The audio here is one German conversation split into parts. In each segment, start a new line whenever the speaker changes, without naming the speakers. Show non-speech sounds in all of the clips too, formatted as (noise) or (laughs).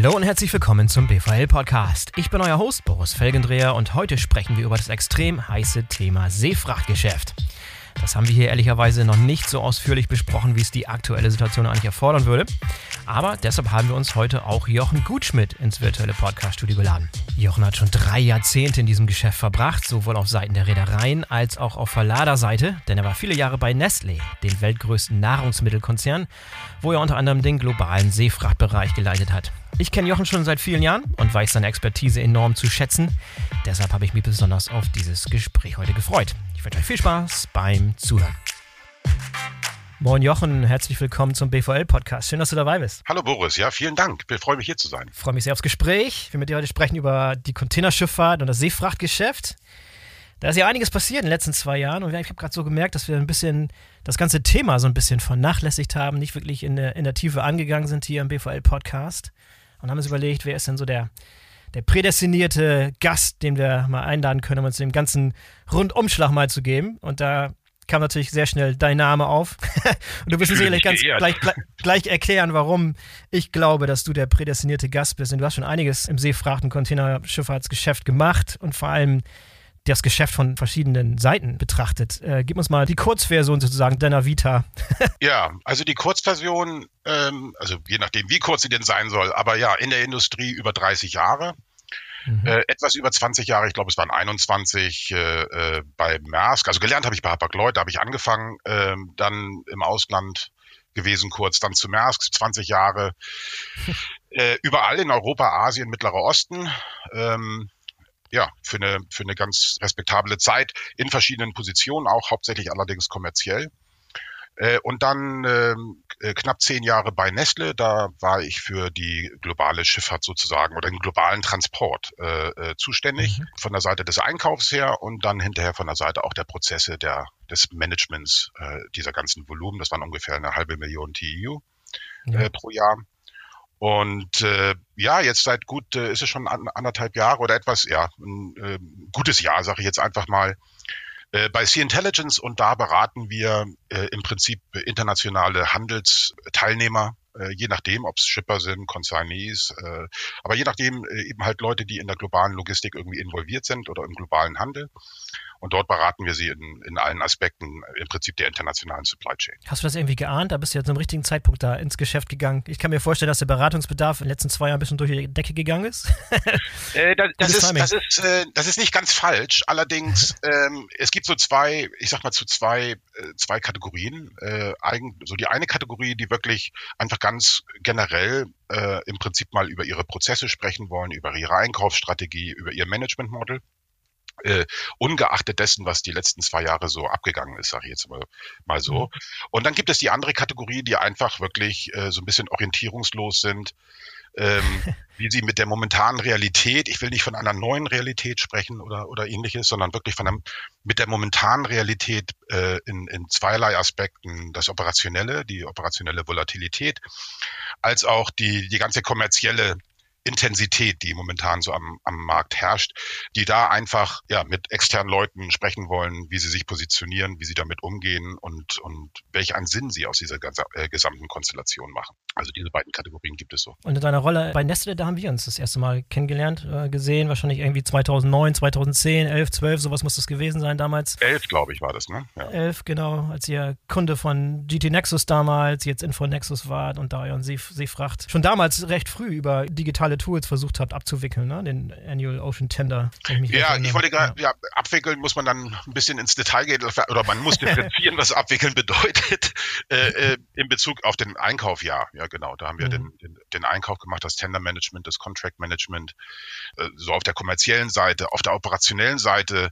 Hallo und herzlich willkommen zum BVL Podcast. Ich bin euer Host Boris Felgendreher und heute sprechen wir über das extrem heiße Thema Seefrachtgeschäft. Das haben wir hier ehrlicherweise noch nicht so ausführlich besprochen, wie es die aktuelle Situation eigentlich erfordern würde. Aber deshalb haben wir uns heute auch Jochen Gutschmidt ins virtuelle Podcast-Studio geladen. Jochen hat schon drei Jahrzehnte in diesem Geschäft verbracht, sowohl auf Seiten der Reedereien als auch auf Verladerseite, denn er war viele Jahre bei Nestlé, dem weltgrößten Nahrungsmittelkonzern, wo er unter anderem den globalen Seefrachtbereich geleitet hat. Ich kenne Jochen schon seit vielen Jahren und weiß seine Expertise enorm zu schätzen. Deshalb habe ich mich besonders auf dieses Gespräch heute gefreut. Ich wünsche euch viel Spaß beim Zuhören. Moin Jochen, herzlich willkommen zum BVL-Podcast. Schön, dass du dabei bist.
Hallo Boris, ja, vielen Dank. Ich freue mich hier zu sein.
Ich freue mich sehr aufs Gespräch. Will mit dir heute sprechen über die Containerschifffahrt und das Seefrachtgeschäft. Da ist ja einiges passiert in den letzten zwei Jahren und ich habe gerade so gemerkt, dass wir ein bisschen das ganze Thema so ein bisschen vernachlässigt haben, nicht wirklich in der, in der Tiefe angegangen sind hier im BVL-Podcast und haben uns überlegt, wer ist denn so der, der prädestinierte Gast, den wir mal einladen können, um uns den ganzen Rundumschlag mal zu geben. Und da kam natürlich sehr schnell dein Name auf. (laughs) und du wirst uns sicherlich ganz gleich, gleich, erklären, warum ich glaube, dass du der prädestinierte Gast bist. Denn du hast schon einiges im Seefracht- und Containerschifffahrtsgeschäft gemacht und vor allem das Geschäft von verschiedenen Seiten betrachtet. Äh, gib uns mal die Kurzversion sozusagen deiner Vita. (laughs)
ja, also die Kurzversion, ähm, also je nachdem, wie kurz sie denn sein soll, aber ja, in der Industrie über 30 Jahre. Mhm. Äh, etwas über 20 Jahre, ich glaube, es waren 21 äh, äh, bei Maersk. Also gelernt habe ich bei Hapag-Lloyd, da habe ich angefangen, äh, dann im Ausland gewesen kurz, dann zu Maersk 20 Jahre. (laughs) äh, überall in Europa, Asien, Mittlerer Osten. Ähm, ja, für eine, für eine ganz respektable Zeit in verschiedenen Positionen, auch hauptsächlich allerdings kommerziell. Äh, und dann ähm, äh, knapp zehn Jahre bei Nestle, da war ich für die globale Schifffahrt sozusagen oder den globalen Transport äh, äh, zuständig, mhm. von der Seite des Einkaufs her und dann hinterher von der Seite auch der Prozesse der, des Managements äh, dieser ganzen Volumen. Das waren ungefähr eine halbe Million TEU ja. äh, pro Jahr. Und äh, ja, jetzt seit gut, äh, ist es schon an, anderthalb Jahre oder etwas, ja, ein äh, gutes Jahr, sage ich jetzt einfach mal, äh, bei Sea Intelligence und da beraten wir äh, im Prinzip internationale Handelsteilnehmer, äh, je nachdem, ob es Shipper sind, Consignees, äh, aber je nachdem äh, eben halt Leute, die in der globalen Logistik irgendwie involviert sind oder im globalen Handel. Und dort beraten wir sie in, in allen Aspekten im Prinzip der internationalen Supply Chain.
Hast du das irgendwie geahnt? Da bist du ja zum richtigen Zeitpunkt da ins Geschäft gegangen. Ich kann mir vorstellen, dass der Beratungsbedarf in den letzten zwei Jahren ein bisschen durch die Decke gegangen ist. (laughs)
äh, das, das, ist, das, ist, äh, das ist nicht ganz falsch. Allerdings, (laughs) ähm, es gibt so zwei, ich sag mal zu zwei, äh, zwei Kategorien. Äh, eigen, so die eine Kategorie, die wirklich einfach ganz generell äh, im Prinzip mal über ihre Prozesse sprechen wollen, über ihre Einkaufsstrategie, über ihr Management Model äh, ungeachtet dessen, was die letzten zwei Jahre so abgegangen ist, sage ich jetzt mal, mal so. Mhm. Und dann gibt es die andere Kategorie, die einfach wirklich äh, so ein bisschen orientierungslos sind, ähm, (laughs) wie sie mit der momentanen Realität, ich will nicht von einer neuen Realität sprechen oder, oder ähnliches, sondern wirklich von einem, mit der momentanen Realität äh, in, in zweierlei Aspekten, das Operationelle, die operationelle Volatilität, als auch die, die ganze kommerzielle Intensität, die momentan so am, am Markt herrscht, die da einfach ja mit externen Leuten sprechen wollen, wie sie sich positionieren, wie sie damit umgehen und, und welch einen Sinn sie aus dieser ganzen, äh, gesamten Konstellation machen. Also diese beiden Kategorien gibt es so.
Und in deiner Rolle bei Nestle, da haben wir uns das erste Mal kennengelernt, äh, gesehen, wahrscheinlich irgendwie 2009, 2010, 11, 12, sowas muss das gewesen sein damals.
11, glaube ich, war das, ne?
Ja. 11, genau, als ihr Kunde von GT Nexus damals, jetzt Info Nexus wart und da euren Seefracht schon damals recht früh über digitale Tools versucht habt abzuwickeln, ne? den Annual Ocean Tender.
Ich ja, ich wollte gerade, ja. ja. abwickeln muss man dann ein bisschen ins Detail gehen oder man muss differenzieren, was abwickeln bedeutet (laughs) äh, äh, in Bezug auf den Einkauf, ja. Ja, genau. Da haben wir mhm. den, den, den, Einkauf gemacht, das Tender Management, das Contract Management, äh, so auf der kommerziellen Seite, auf der operationellen Seite,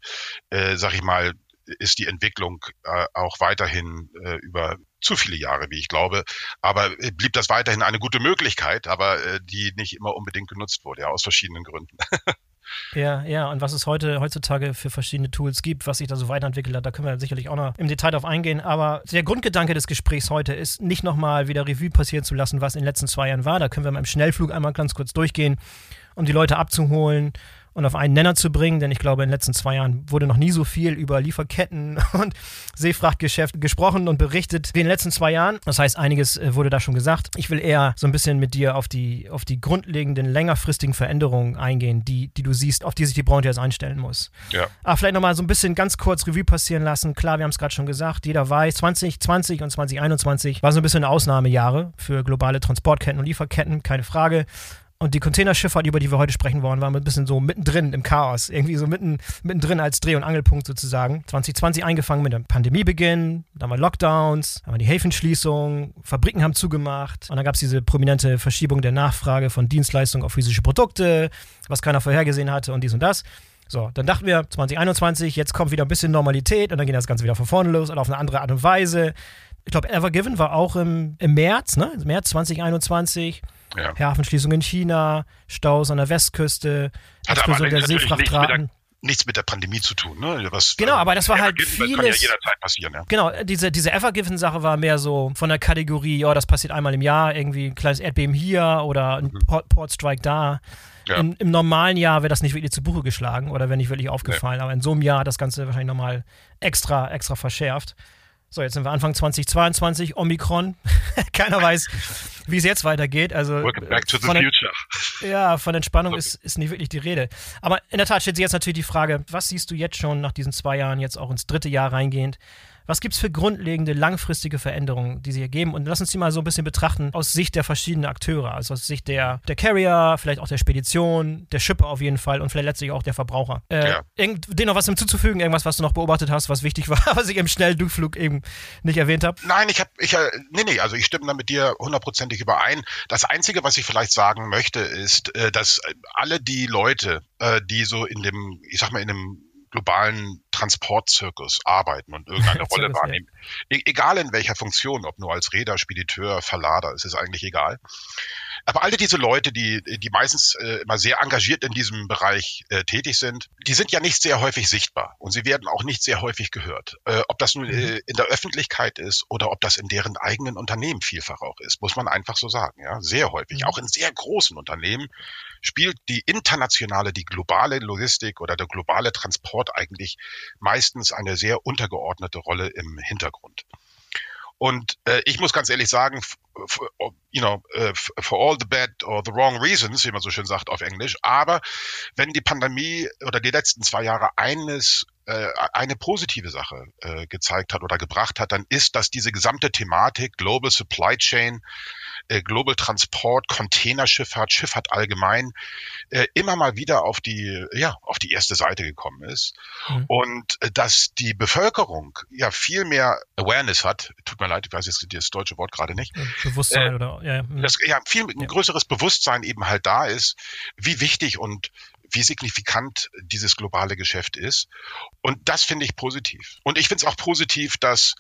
äh, sag ich mal, ist die Entwicklung äh, auch weiterhin äh, über zu viele Jahre, wie ich glaube. Aber äh, blieb das weiterhin eine gute Möglichkeit, aber äh, die nicht immer unbedingt genutzt wurde, ja, aus verschiedenen Gründen. (laughs)
Ja, ja, und was es heute heutzutage für verschiedene Tools gibt, was sich da so weiterentwickelt hat, da können wir sicherlich auch noch im Detail drauf eingehen. Aber der Grundgedanke des Gesprächs heute ist, nicht nochmal wieder Revue passieren zu lassen, was in den letzten zwei Jahren war. Da können wir mal im Schnellflug einmal ganz kurz durchgehen, um die Leute abzuholen und auf einen Nenner zu bringen, denn ich glaube, in den letzten zwei Jahren wurde noch nie so viel über Lieferketten (laughs) und Seefrachtgeschäft gesprochen und berichtet wie in den letzten zwei Jahren. Das heißt, einiges äh, wurde da schon gesagt. Ich will eher so ein bisschen mit dir auf die, auf die grundlegenden, längerfristigen Veränderungen eingehen, die, die du siehst, auf die sich die Branche jetzt einstellen muss. Ja. Aber ah, vielleicht nochmal so ein bisschen ganz kurz Revue passieren lassen. Klar, wir haben es gerade schon gesagt, jeder weiß, 2020 und 2021 war so ein bisschen Ausnahmejahre für globale Transportketten und Lieferketten, keine Frage. Und die Containerschifffahrt, über die wir heute sprechen wollen, war ein bisschen so mittendrin im Chaos. Irgendwie so mitten, mittendrin als Dreh- und Angelpunkt sozusagen. 2020 eingefangen mit dem Pandemiebeginn, dann war Lockdowns, dann war die Häfenschließung, Fabriken haben zugemacht und dann gab es diese prominente Verschiebung der Nachfrage von Dienstleistungen auf physische Produkte, was keiner vorhergesehen hatte und dies und das. So, dann dachten wir 2021, jetzt kommt wieder ein bisschen Normalität und dann geht das Ganze wieder von vorne los und auf eine andere Art und Weise. Ich glaube, Evergiven war auch im, im März, ne? März 2021. Ja. Hafenschließung in China, Staus an der Westküste,
Explosion der Seefrachtraten nichts mit der Pandemie zu tun. Ne?
Was, genau, aber das war halt vieles. Das kann ja jederzeit passieren. Ja. Genau, diese, diese Evergiven-Sache war mehr so von der Kategorie, ja, das passiert einmal im Jahr, irgendwie ein kleines Erdbeben hier oder ein mhm. Port, Port Strike da. Ja. Im, Im, normalen Jahr wäre das nicht wirklich zu Buche geschlagen oder wäre nicht wirklich aufgefallen, nee. aber in so einem Jahr hat das Ganze wahrscheinlich nochmal extra, extra verschärft. So, jetzt sind wir Anfang 2022, Omikron. (laughs) Keiner weiß, wie es jetzt weitergeht. Also
Welcome back to the future.
Ja, von Entspannung ist, ist nicht wirklich die Rede. Aber in der Tat stellt sich jetzt natürlich die Frage, was siehst du jetzt schon nach diesen zwei Jahren, jetzt auch ins dritte Jahr reingehend? Was gibt es für grundlegende, langfristige Veränderungen, die sie hier geben? Und lass uns die mal so ein bisschen betrachten aus Sicht der verschiedenen Akteure, also aus Sicht der, der Carrier, vielleicht auch der Spedition, der Shipper auf jeden Fall und vielleicht letztlich auch der Verbraucher. Äh, ja. Dem noch was hinzuzufügen, irgendwas, was du noch beobachtet hast, was wichtig (laughs) war, was ich im Schnelldurchflug eben nicht erwähnt habe?
Nein, ich habe, ich, äh, nee, nee, also ich stimme da mit dir hundertprozentig überein. Das Einzige, was ich vielleicht sagen möchte, ist, äh, dass alle die Leute, die so in dem, ich sag mal, in dem globalen Transportzirkus arbeiten und irgendeine (laughs) Rolle wahrnehmen. E egal in welcher Funktion, ob nur als Räder, Spediteur, Verlader, es ist eigentlich egal. Aber alle diese Leute, die, die meistens äh, immer sehr engagiert in diesem Bereich äh, tätig sind, die sind ja nicht sehr häufig sichtbar und sie werden auch nicht sehr häufig gehört. Äh, ob das nun äh, in der Öffentlichkeit ist oder ob das in deren eigenen Unternehmen vielfach auch ist, muss man einfach so sagen. Ja, sehr häufig. Mhm. Auch in sehr großen Unternehmen spielt die internationale, die globale Logistik oder der globale Transport eigentlich meistens eine sehr untergeordnete Rolle im Hintergrund. Und äh, ich muss ganz ehrlich sagen, you know, uh, for all the bad or the wrong reasons, wie man so schön sagt auf Englisch. Aber wenn die Pandemie oder die letzten zwei Jahre eines äh, eine positive Sache äh, gezeigt hat oder gebracht hat, dann ist, dass diese gesamte Thematik Global Supply Chain äh, Global Transport, Containerschifffahrt, Schifffahrt allgemein äh, immer mal wieder auf die, ja, auf die erste Seite gekommen ist. Mhm. Und äh, dass die Bevölkerung ja viel mehr Awareness hat, tut mir leid, ich weiß jetzt das deutsche Wort gerade nicht.
Bewusstsein äh, oder, ja.
Mhm. Das, ja, viel ein größeres Bewusstsein eben halt da ist, wie wichtig und wie signifikant dieses globale Geschäft ist. Und das finde ich positiv. Und ich finde es auch positiv, dass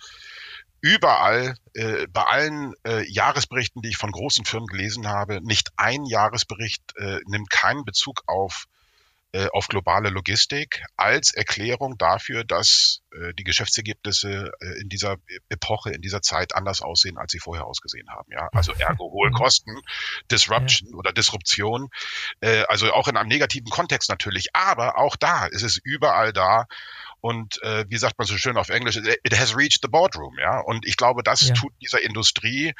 überall, äh, bei allen äh, Jahresberichten, die ich von großen Firmen gelesen habe, nicht ein Jahresbericht äh, nimmt keinen Bezug auf äh, auf globale Logistik als Erklärung dafür, dass äh, die Geschäftsergebnisse äh, in dieser Epoche, in dieser Zeit anders aussehen, als sie vorher ausgesehen haben. Ja, also ergo hohe Kosten, Disruption oder Disruption, äh, also auch in einem negativen Kontext natürlich, aber auch da ist es überall da und äh, wie sagt man so schön auf Englisch, it has reached the boardroom, ja. Und ich glaube, das ja. tut dieser Industrie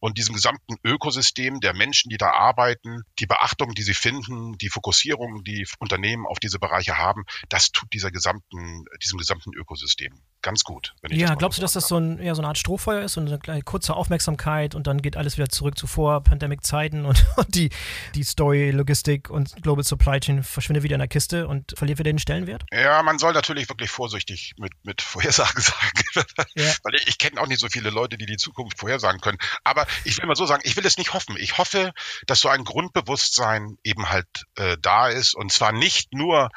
und diesem gesamten Ökosystem der Menschen, die da arbeiten, die Beachtung, die sie finden, die Fokussierung, die Unternehmen auf diese Bereiche haben, das tut dieser gesamten, diesem gesamten Ökosystem ganz gut.
ja, glaubst du, dass das so, ein, ja, so eine Art Strohfeuer ist und eine kleine, kurze Aufmerksamkeit und dann geht alles wieder zurück zu vor Pandemic-Zeiten und, (laughs) und, die, die Story, Logistik und Global Supply Chain verschwindet wieder in der Kiste und verliert wieder den Stellenwert?
Ja, man soll natürlich wirklich vorsichtig mit, mit Vorhersagen (laughs) sagen, ja. weil ich, ich kenne auch nicht so viele Leute, die die Zukunft vorhersagen können. Aber ich will mal so sagen, ich will es nicht hoffen. Ich hoffe, dass so ein Grundbewusstsein eben halt äh, da ist und zwar nicht nur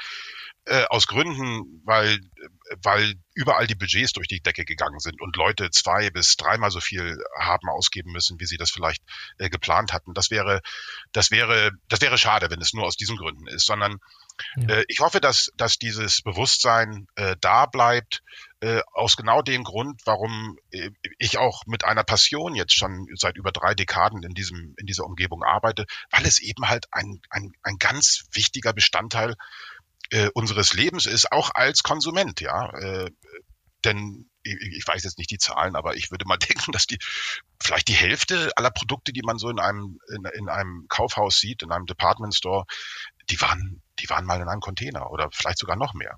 äh, aus Gründen, weil, weil überall die Budgets durch die Decke gegangen sind und Leute zwei bis dreimal so viel haben ausgeben müssen, wie sie das vielleicht äh, geplant hatten. Das wäre, das wäre, das wäre schade, wenn es nur aus diesen Gründen ist, sondern ja. Äh, ich hoffe, dass, dass dieses Bewusstsein äh, da bleibt, äh, aus genau dem Grund, warum äh, ich auch mit einer Passion jetzt schon seit über drei Dekaden in diesem, in dieser Umgebung arbeite, weil es eben halt ein, ein, ein ganz wichtiger Bestandteil äh, unseres Lebens ist, auch als Konsument, ja. Äh, denn ich, weiß jetzt nicht die Zahlen, aber ich würde mal (laughs) denken, dass die vielleicht die Hälfte aller Produkte, die man so in einem in, in einem Kaufhaus sieht, in einem Department Store, die waren die waren mal in einem Container oder vielleicht sogar noch mehr.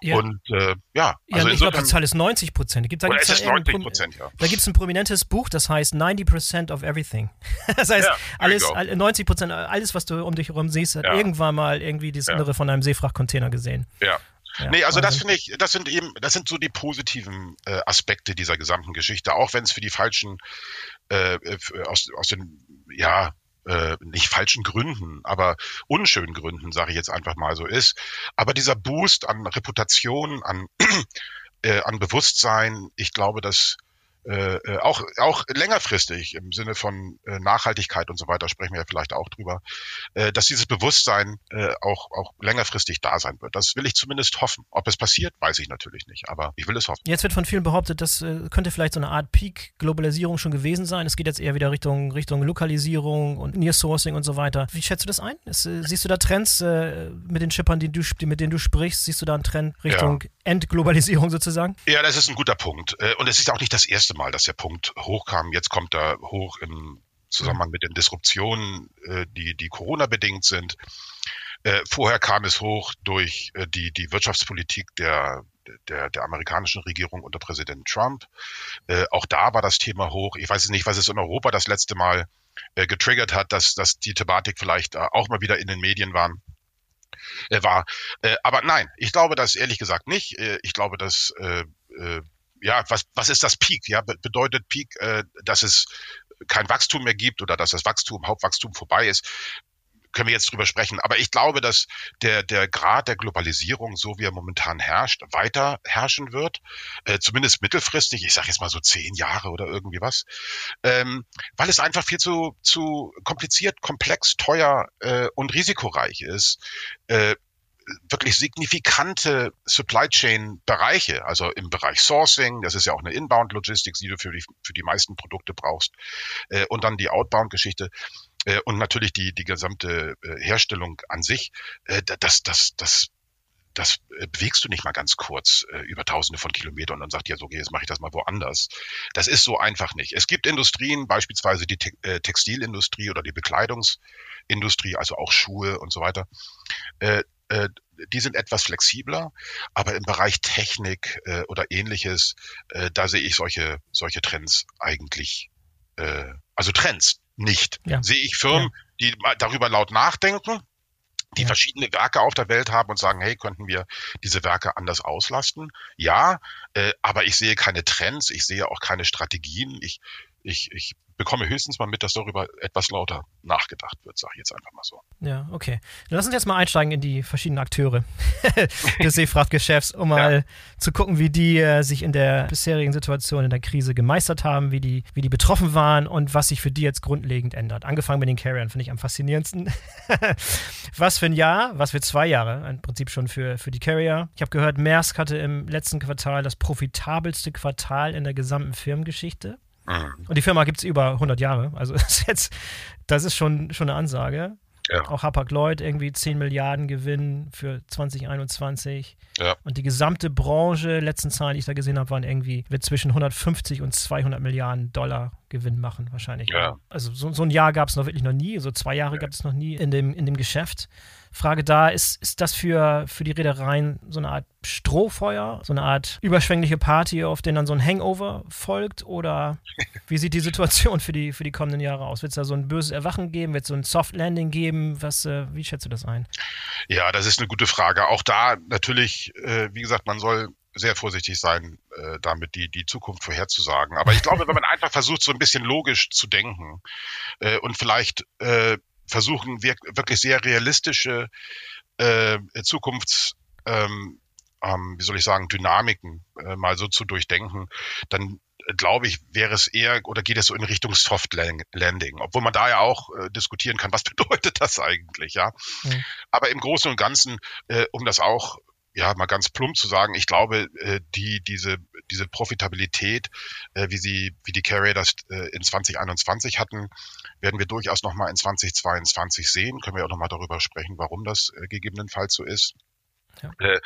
Ja. Und äh, ja,
also ja, ich glaube, die Zahl ist 90 Prozent. Da gibt
es 90 Prozent, ja.
Da gibt es ein prominentes Buch, das heißt 90% of everything. (laughs) das heißt, ja, alles, 90 Prozent, alles, was du um dich herum siehst, hat irgendwann mal irgendwie das Innere von einem Seefrachtcontainer gesehen.
Ja. Ja, nee, also das finde ich, das sind eben, das sind so die positiven äh, Aspekte dieser gesamten Geschichte, auch wenn es für die falschen, äh, äh aus, aus den, ja, äh, nicht falschen Gründen, aber unschönen Gründen, sage ich jetzt einfach mal so ist. Aber dieser Boost an Reputation, an, (clears throat) äh, an Bewusstsein, ich glaube, dass äh, äh, auch, auch längerfristig im Sinne von äh, Nachhaltigkeit und so weiter sprechen wir ja vielleicht auch drüber, äh, dass dieses Bewusstsein äh, auch, auch längerfristig da sein wird. Das will ich zumindest hoffen. Ob es passiert, weiß ich natürlich nicht, aber ich will es hoffen.
Jetzt wird von vielen behauptet, das äh, könnte vielleicht so eine Art Peak-Globalisierung schon gewesen sein. Es geht jetzt eher wieder Richtung, Richtung Lokalisierung und Near-Sourcing und so weiter. Wie schätzt du das ein? Ist, äh, siehst du da Trends äh, mit den Shippern, die du, mit denen du sprichst? Siehst du da einen Trend Richtung ja. Endglobalisierung sozusagen?
Ja, das ist ein guter Punkt. Äh, und es ist auch nicht das erste Mal, dass der Punkt hochkam. Jetzt kommt er hoch im Zusammenhang mit den Disruptionen, äh, die, die Corona-bedingt sind. Äh, vorher kam es hoch durch die, die Wirtschaftspolitik der, der, der amerikanischen Regierung unter Präsident Trump. auch da war das Thema hoch. Ich weiß nicht, was es in Europa das letzte Mal getriggert hat, dass, dass die Thematik vielleicht auch mal wieder in den Medien war äh, war. Äh, aber nein, ich glaube das ehrlich gesagt nicht. Äh, ich glaube, dass äh, äh, ja, was, was ist das Peak? Ja, bedeutet Peak, äh, dass es kein Wachstum mehr gibt oder dass das Wachstum, Hauptwachstum vorbei ist können wir jetzt drüber sprechen. Aber ich glaube, dass der, der Grad der Globalisierung, so wie er momentan herrscht, weiter herrschen wird. Äh, zumindest mittelfristig, ich sage jetzt mal so zehn Jahre oder irgendwie was. Ähm, weil es einfach viel zu, zu kompliziert, komplex, teuer äh, und risikoreich ist. Äh, wirklich signifikante Supply Chain Bereiche, also im Bereich Sourcing, das ist ja auch eine Inbound Logistics, die du für die, für die meisten Produkte brauchst, äh, und dann die Outbound Geschichte äh, und natürlich die, die gesamte äh, Herstellung an sich, äh, das, das, das, das äh, bewegst du nicht mal ganz kurz äh, über tausende von Kilometern und dann sagt ja so, okay, jetzt mache ich das mal woanders. Das ist so einfach nicht. Es gibt Industrien, beispielsweise die Te äh, Textilindustrie oder die Bekleidungsindustrie, also auch Schuhe und so weiter. Äh, äh, die sind etwas flexibler, aber im Bereich Technik äh, oder ähnliches, äh, da sehe ich solche, solche Trends eigentlich, äh, also Trends, nicht. Ja. Sehe ich Firmen, ja. die darüber laut nachdenken, die ja. verschiedene Werke auf der Welt haben und sagen, hey, könnten wir diese Werke anders auslasten? Ja, äh, aber ich sehe keine Trends, ich sehe auch keine Strategien. Ich, ich, ich bekomme höchstens mal mit, dass darüber etwas lauter nachgedacht wird, sage ich jetzt einfach mal so.
Ja, okay. Lass uns jetzt mal einsteigen in die verschiedenen Akteure (laughs) des Seefrachtgeschäfts, um mal ja. zu gucken, wie die äh, sich in der bisherigen Situation in der Krise gemeistert haben, wie die, wie die betroffen waren und was sich für die jetzt grundlegend ändert. Angefangen mit den Carriern finde ich am faszinierendsten. (laughs) was für ein Jahr, was für zwei Jahre, im Prinzip schon für, für die Carrier. Ich habe gehört, Maersk hatte im letzten Quartal das profitabelste Quartal in der gesamten Firmengeschichte. Mhm. Und die Firma gibt es über 100 Jahre. Also (laughs) das ist jetzt, das ist schon, schon eine Ansage. Ja. Auch Hapag-Lloyd irgendwie 10 Milliarden Gewinn für 2021. Ja. Und die gesamte Branche, letzten Zahlen, die ich da gesehen habe, waren irgendwie, wird zwischen 150 und 200 Milliarden Dollar Gewinn machen, wahrscheinlich. Ja. Also so, so ein Jahr gab es noch wirklich noch nie, so zwei Jahre gab es noch nie in dem, in dem Geschäft. Frage da, ist, ist das für, für die Reedereien so eine Art Strohfeuer, so eine Art überschwängliche Party, auf den dann so ein Hangover folgt? Oder wie sieht die Situation für die, für die kommenden Jahre aus? Wird es da so ein böses Erwachen geben? Wird es so ein Soft Landing geben? Was, äh, wie schätzt du das ein?
Ja, das ist eine gute Frage. Auch da natürlich, äh, wie gesagt, man soll sehr vorsichtig sein, äh, damit die, die Zukunft vorherzusagen. Aber ich glaube, wenn man einfach versucht, so ein bisschen logisch zu denken äh, und vielleicht äh, versuchen wirklich sehr realistische äh, Zukunfts, ähm, ähm, wie soll ich sagen, Dynamiken äh, mal so zu durchdenken, dann äh, glaube ich, wäre es eher oder geht es so in Richtung Soft Landing, obwohl man da ja auch äh, diskutieren kann, was (laughs) bedeutet das eigentlich, ja. Mhm. Aber im Großen und Ganzen, äh, um das auch ja, mal ganz plump zu sagen, ich glaube, äh, die, diese, diese Profitabilität, äh, wie sie, wie die Carrier das äh, in 2021 hatten, werden wir durchaus nochmal in 2022 sehen. Können wir auch nochmal darüber sprechen, warum das gegebenenfalls so ist. Ja. Äh,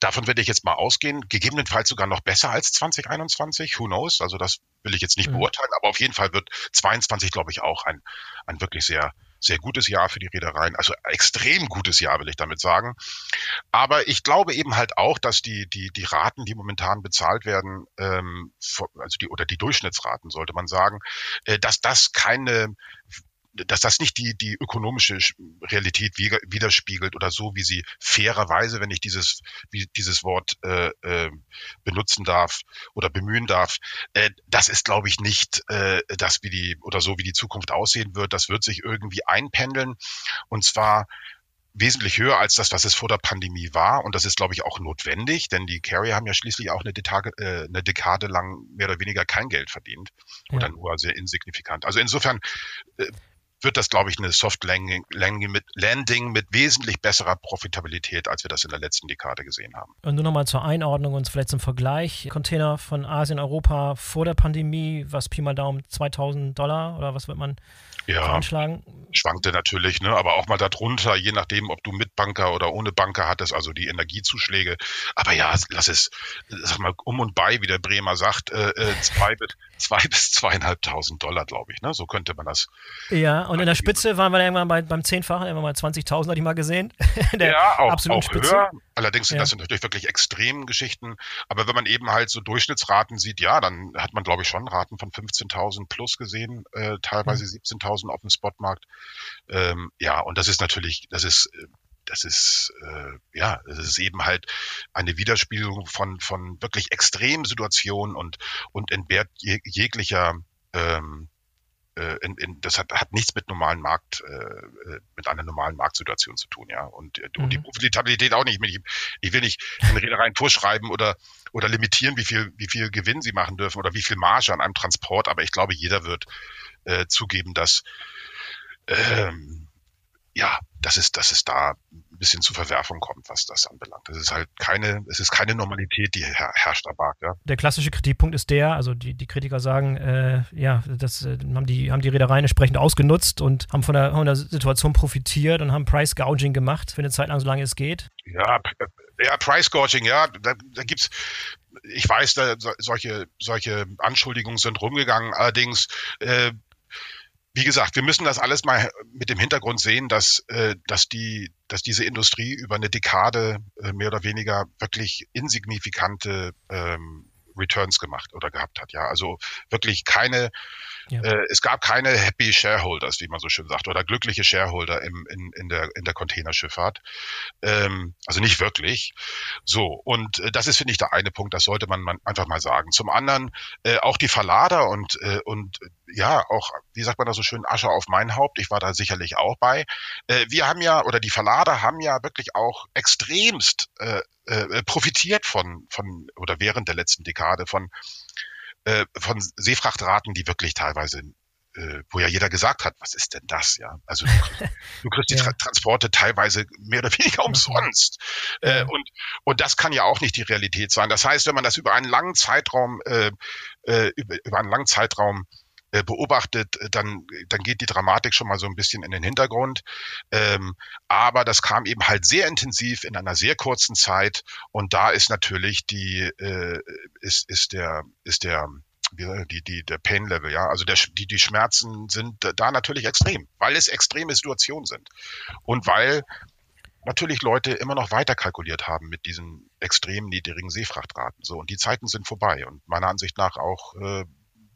davon werde ich jetzt mal ausgehen. Gegebenenfalls sogar noch besser als 2021. Who knows? Also das will ich jetzt nicht mhm. beurteilen, aber auf jeden Fall wird 22, glaube ich, auch ein, ein wirklich sehr sehr gutes Jahr für die Reedereien, also extrem gutes Jahr, will ich damit sagen. Aber ich glaube eben halt auch, dass die, die, die Raten, die momentan bezahlt werden, ähm, also die, oder die Durchschnittsraten, sollte man sagen, äh, dass das keine dass das nicht die, die ökonomische Realität widerspiegelt oder so, wie sie fairerweise, wenn ich dieses, wie dieses Wort äh, äh, benutzen darf oder bemühen darf, äh, das ist, glaube ich, nicht äh, das, wie die oder so, wie die Zukunft aussehen wird. Das wird sich irgendwie einpendeln und zwar wesentlich höher als das, was es vor der Pandemie war. Und das ist, glaube ich, auch notwendig, denn die Carrier haben ja schließlich auch eine, Dekade, äh, eine Dekade lang mehr oder weniger kein Geld verdient oder nur sehr insignifikant. Also insofern äh, wird das, glaube ich, eine Soft Landing, mit, Landing mit wesentlich besserer Profitabilität, als wir das in der letzten Dekade gesehen haben.
Und nur nochmal zur Einordnung und vielleicht zum Vergleich. Container von Asien, Europa vor der Pandemie, was Pi mal Daumen 2000 Dollar oder was wird man ja, veranschlagen?
Schwankte natürlich, ne? aber auch mal darunter, je nachdem, ob du mit Banker oder ohne Banker hattest, also die Energiezuschläge. Aber ja, lass es, sag mal, um und bei, wie der Bremer sagt, äh, äh zwei, (laughs) zwei bis zweieinhalbtausend Dollar, glaube ich. Ne? So könnte man das.
Ja, und in der Spitze waren wir irgendwann bei, beim Zehnfachen, irgendwann mal 20.000 hatte ich mal gesehen. (laughs)
ja, auch, auch Spitze. höher. Allerdings sind ja. das natürlich wirklich extreme Geschichten. Aber wenn man eben halt so Durchschnittsraten sieht, ja, dann hat man, glaube ich, schon Raten von 15.000 plus gesehen, äh, teilweise mhm. 17.000 auf dem Spotmarkt. Ähm, ja, und das ist natürlich, das ist äh, das ist äh, ja, das ist eben halt eine Widerspiegelung von von wirklich extremen Situationen und und entbehrt jeglicher ähm, äh, in, in, das hat, hat nichts mit normalen Markt, äh, äh mit einer normalen Marktsituation zu tun, ja. Und, mhm. und die mhm. Profitabilität auch nicht. Ich, ich will nicht den Reedereien vorschreiben oder, oder limitieren, wie viel, wie viel Gewinn sie machen dürfen oder wie viel Marge an einem Transport, aber ich glaube, jeder wird äh, zugeben, dass ähm, ja, dass es, dass es da ein bisschen zu Verwerfung kommt, was das anbelangt. Es ist halt keine, es ist keine Normalität, die her herrscht am Markt. Ja.
Der klassische Kritikpunkt ist der, also die, die Kritiker sagen, äh, ja, das äh, haben die, haben die Reedereien entsprechend ausgenutzt und haben von der, von der Situation profitiert und haben Price Gouging gemacht für eine Zeit lang, solange es geht.
Ja, ja, Price Gouging, ja, da, da gibt's ich weiß, da, solche, solche Anschuldigungen sind rumgegangen. Allerdings äh, wie gesagt, wir müssen das alles mal mit dem Hintergrund sehen, dass, äh, dass, die, dass diese Industrie über eine Dekade äh, mehr oder weniger wirklich insignifikante ähm, Returns gemacht oder gehabt hat. Ja, also wirklich keine, ja. äh, es gab keine Happy Shareholders, wie man so schön sagt, oder glückliche Shareholder im, in, in der in der Containerschifffahrt. Ähm, also nicht wirklich. So und äh, das ist finde ich der eine Punkt. Das sollte man, man einfach mal sagen. Zum anderen äh, auch die Verlader und äh, und ja auch wie sagt man da so schön Asche auf mein Haupt. Ich war da sicherlich auch bei. Äh, wir haben ja oder die Verlader haben ja wirklich auch extremst äh, äh, profitiert von, von oder während der letzten Dekade von, äh, von Seefrachtraten, die wirklich teilweise äh, wo ja jeder gesagt hat, was ist denn das, ja? Also du, (laughs) du kriegst die ja. Transporte teilweise mehr oder weniger umsonst. Äh, und, und das kann ja auch nicht die Realität sein. Das heißt, wenn man das über einen langen Zeitraum, äh, äh über, über einen langen Zeitraum äh, beobachtet, äh, dann, dann geht die Dramatik schon mal so ein bisschen in den Hintergrund. Ähm, aber das kam eben halt sehr intensiv in einer sehr kurzen Zeit und da ist natürlich die, äh, ist, ist der, ist der, die, die, der Pain Level, ja, also der, die, die Schmerzen sind da natürlich extrem, weil es extreme Situationen sind und weil natürlich Leute immer noch weiter kalkuliert haben mit diesen extrem niedrigen Seefrachtraten. So und die Zeiten sind vorbei und meiner Ansicht nach auch äh,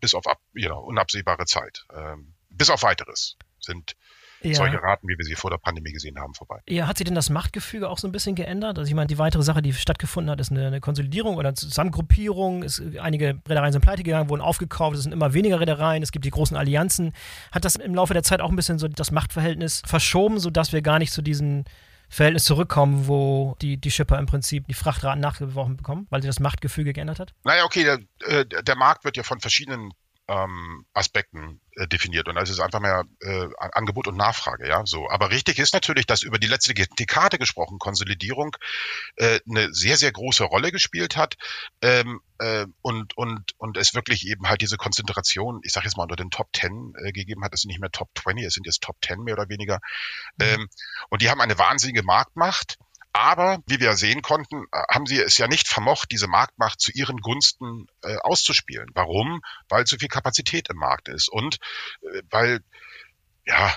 bis auf ab, ja, unabsehbare Zeit. Ähm, bis auf weiteres sind ja. solche Raten, wie wir sie vor der Pandemie gesehen haben, vorbei.
Ja, hat sich denn das Machtgefüge auch so ein bisschen geändert? Also ich meine, die weitere Sache, die stattgefunden hat, ist eine, eine Konsolidierung oder eine Zusammengruppierung. Es, einige Reedereien sind pleite gegangen, wurden aufgekauft, es sind immer weniger Reedereien, es gibt die großen Allianzen. Hat das im Laufe der Zeit auch ein bisschen so das Machtverhältnis verschoben, sodass wir gar nicht zu diesen Verhältnis zurückkommen, wo die, die Schipper im Prinzip die Frachtraten nachgeworfen bekommen, weil sich das Machtgefüge geändert hat?
Naja, okay, der, äh, der Markt wird ja von verschiedenen ähm, Aspekten äh, definiert und das ist einfach mehr äh, Angebot und Nachfrage, ja, so. Aber richtig ist natürlich, dass über die letzte Dekade gesprochen Konsolidierung äh, eine sehr sehr große Rolle gespielt hat ähm, äh, und und und es wirklich eben halt diese Konzentration, ich sage jetzt mal unter den Top 10 äh, gegeben hat, es sind nicht mehr Top 20, es sind jetzt Top 10 mehr oder weniger mhm. ähm, und die haben eine wahnsinnige Marktmacht Aber wie wir sehen konnten, äh, haben sie es ja nicht vermocht, diese Marktmacht zu ihren Gunsten äh, auszuspielen. Warum? Weil zu viel Kapazität im Markt ist und äh, weil ja,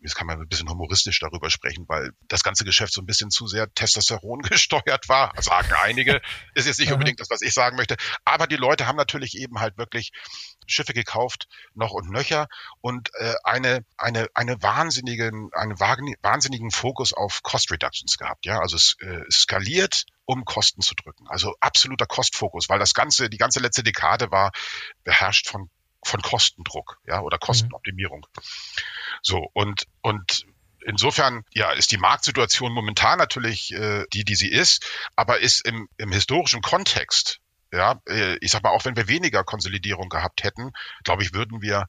jetzt kann man ein bisschen humoristisch darüber sprechen, weil das ganze Geschäft so ein bisschen zu sehr Testosteron (laughs) gesteuert war, sagen einige. Ist jetzt nicht unbedingt das, was ich sagen möchte. Aber die Leute haben natürlich eben halt wirklich Schiffe gekauft, noch und nöcher und äh, eine, eine, eine wahnsinnigen, einen wahnsinnigen Fokus auf Cost Reductions gehabt. Ja, also es äh, skaliert um Kosten zu drücken. Also absoluter Kostfokus, weil das ganze, die ganze letzte Dekade war beherrscht von von Kostendruck, ja, oder mhm. Kostenoptimierung. Mhm. So, und, und insofern, ja, ist die Marktsituation momentan natürlich äh, die, die sie ist, aber ist im, im historischen Kontext, ja, äh, ich sag mal, auch wenn wir weniger Konsolidierung gehabt hätten, glaube ich, würden wir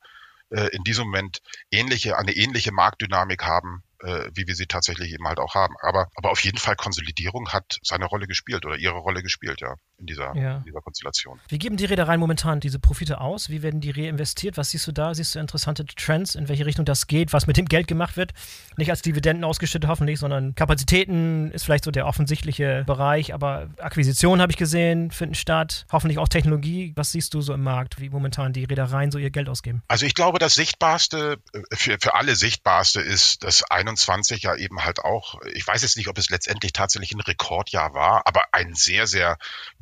äh, in diesem Moment ähnliche, eine ähnliche Marktdynamik haben, äh, wie wir sie tatsächlich eben halt auch haben. Aber, aber auf jeden Fall Konsolidierung hat seine Rolle gespielt oder ihre Rolle gespielt, ja, in dieser, ja. in dieser Konstellation.
Wie geben die Reedereien momentan diese Profite aus? Wie werden die reinvestiert? Was siehst du da? Siehst du interessante Trends, in welche Richtung das geht, was mit dem Geld gemacht wird? Nicht als Dividenden ausgeschüttet hoffentlich, sondern Kapazitäten ist vielleicht so der offensichtliche Bereich, aber Akquisitionen habe ich gesehen, finden statt, hoffentlich auch Technologie. Was siehst du so im Markt, wie momentan die Reedereien so ihr Geld ausgeben?
Also ich glaube, das Sichtbarste, äh, für, für alle Sichtbarste ist das 21 ja eben halt auch, ich weiß jetzt nicht, ob es letztendlich tatsächlich ein Rekordjahr war, aber ein sehr, sehr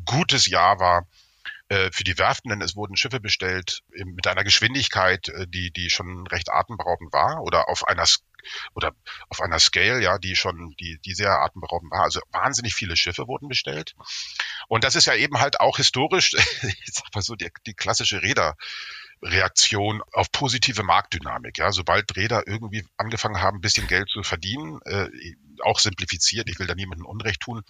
gutes Jahr war äh, für die Werften, denn es wurden Schiffe bestellt mit einer Geschwindigkeit, äh, die, die schon recht atemberaubend war oder auf einer oder auf einer Scale, ja, die schon, die, die sehr atemberaubend war. Also wahnsinnig viele Schiffe wurden bestellt. Und das ist ja eben halt auch historisch, (laughs) ich sag mal so, die, die klassische Räder, Reaktion auf positive Marktdynamik. Ja, sobald Räder irgendwie angefangen haben, ein bisschen Geld zu verdienen, äh, auch simplifiziert, ich will da niemandem Unrecht tun,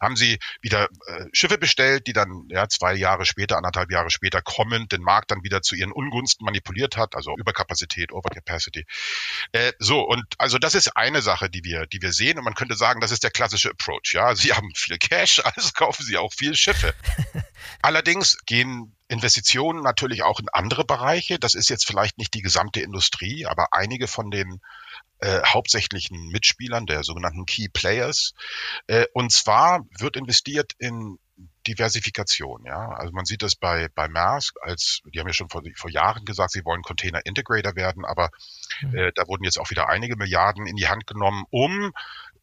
haben sie wieder äh, Schiffe bestellt, die dann ja zwei Jahre später, anderthalb Jahre später kommen, den Markt dann wieder zu ihren Ungunsten manipuliert hat, also Überkapazität, Overcapacity. Äh, so und also das ist eine Sache, die wir, die wir sehen und man könnte sagen, das ist der klassische Approach. Ja, sie haben viel Cash, (laughs) also kaufen sie auch viel Schiffe. (laughs) Allerdings gehen Investitionen natürlich auch in andere Bereiche. Das ist jetzt vielleicht nicht die gesamte Industrie, aber einige von den äh, hauptsächlichen Mitspielern, der sogenannten Key Players. Äh, und zwar wird investiert in Diversifikation, ja. Also man sieht das bei, bei Maersk als, die haben ja schon vor, vor Jahren gesagt, sie wollen Container Integrator werden, aber äh, da wurden jetzt auch wieder einige Milliarden in die Hand genommen, um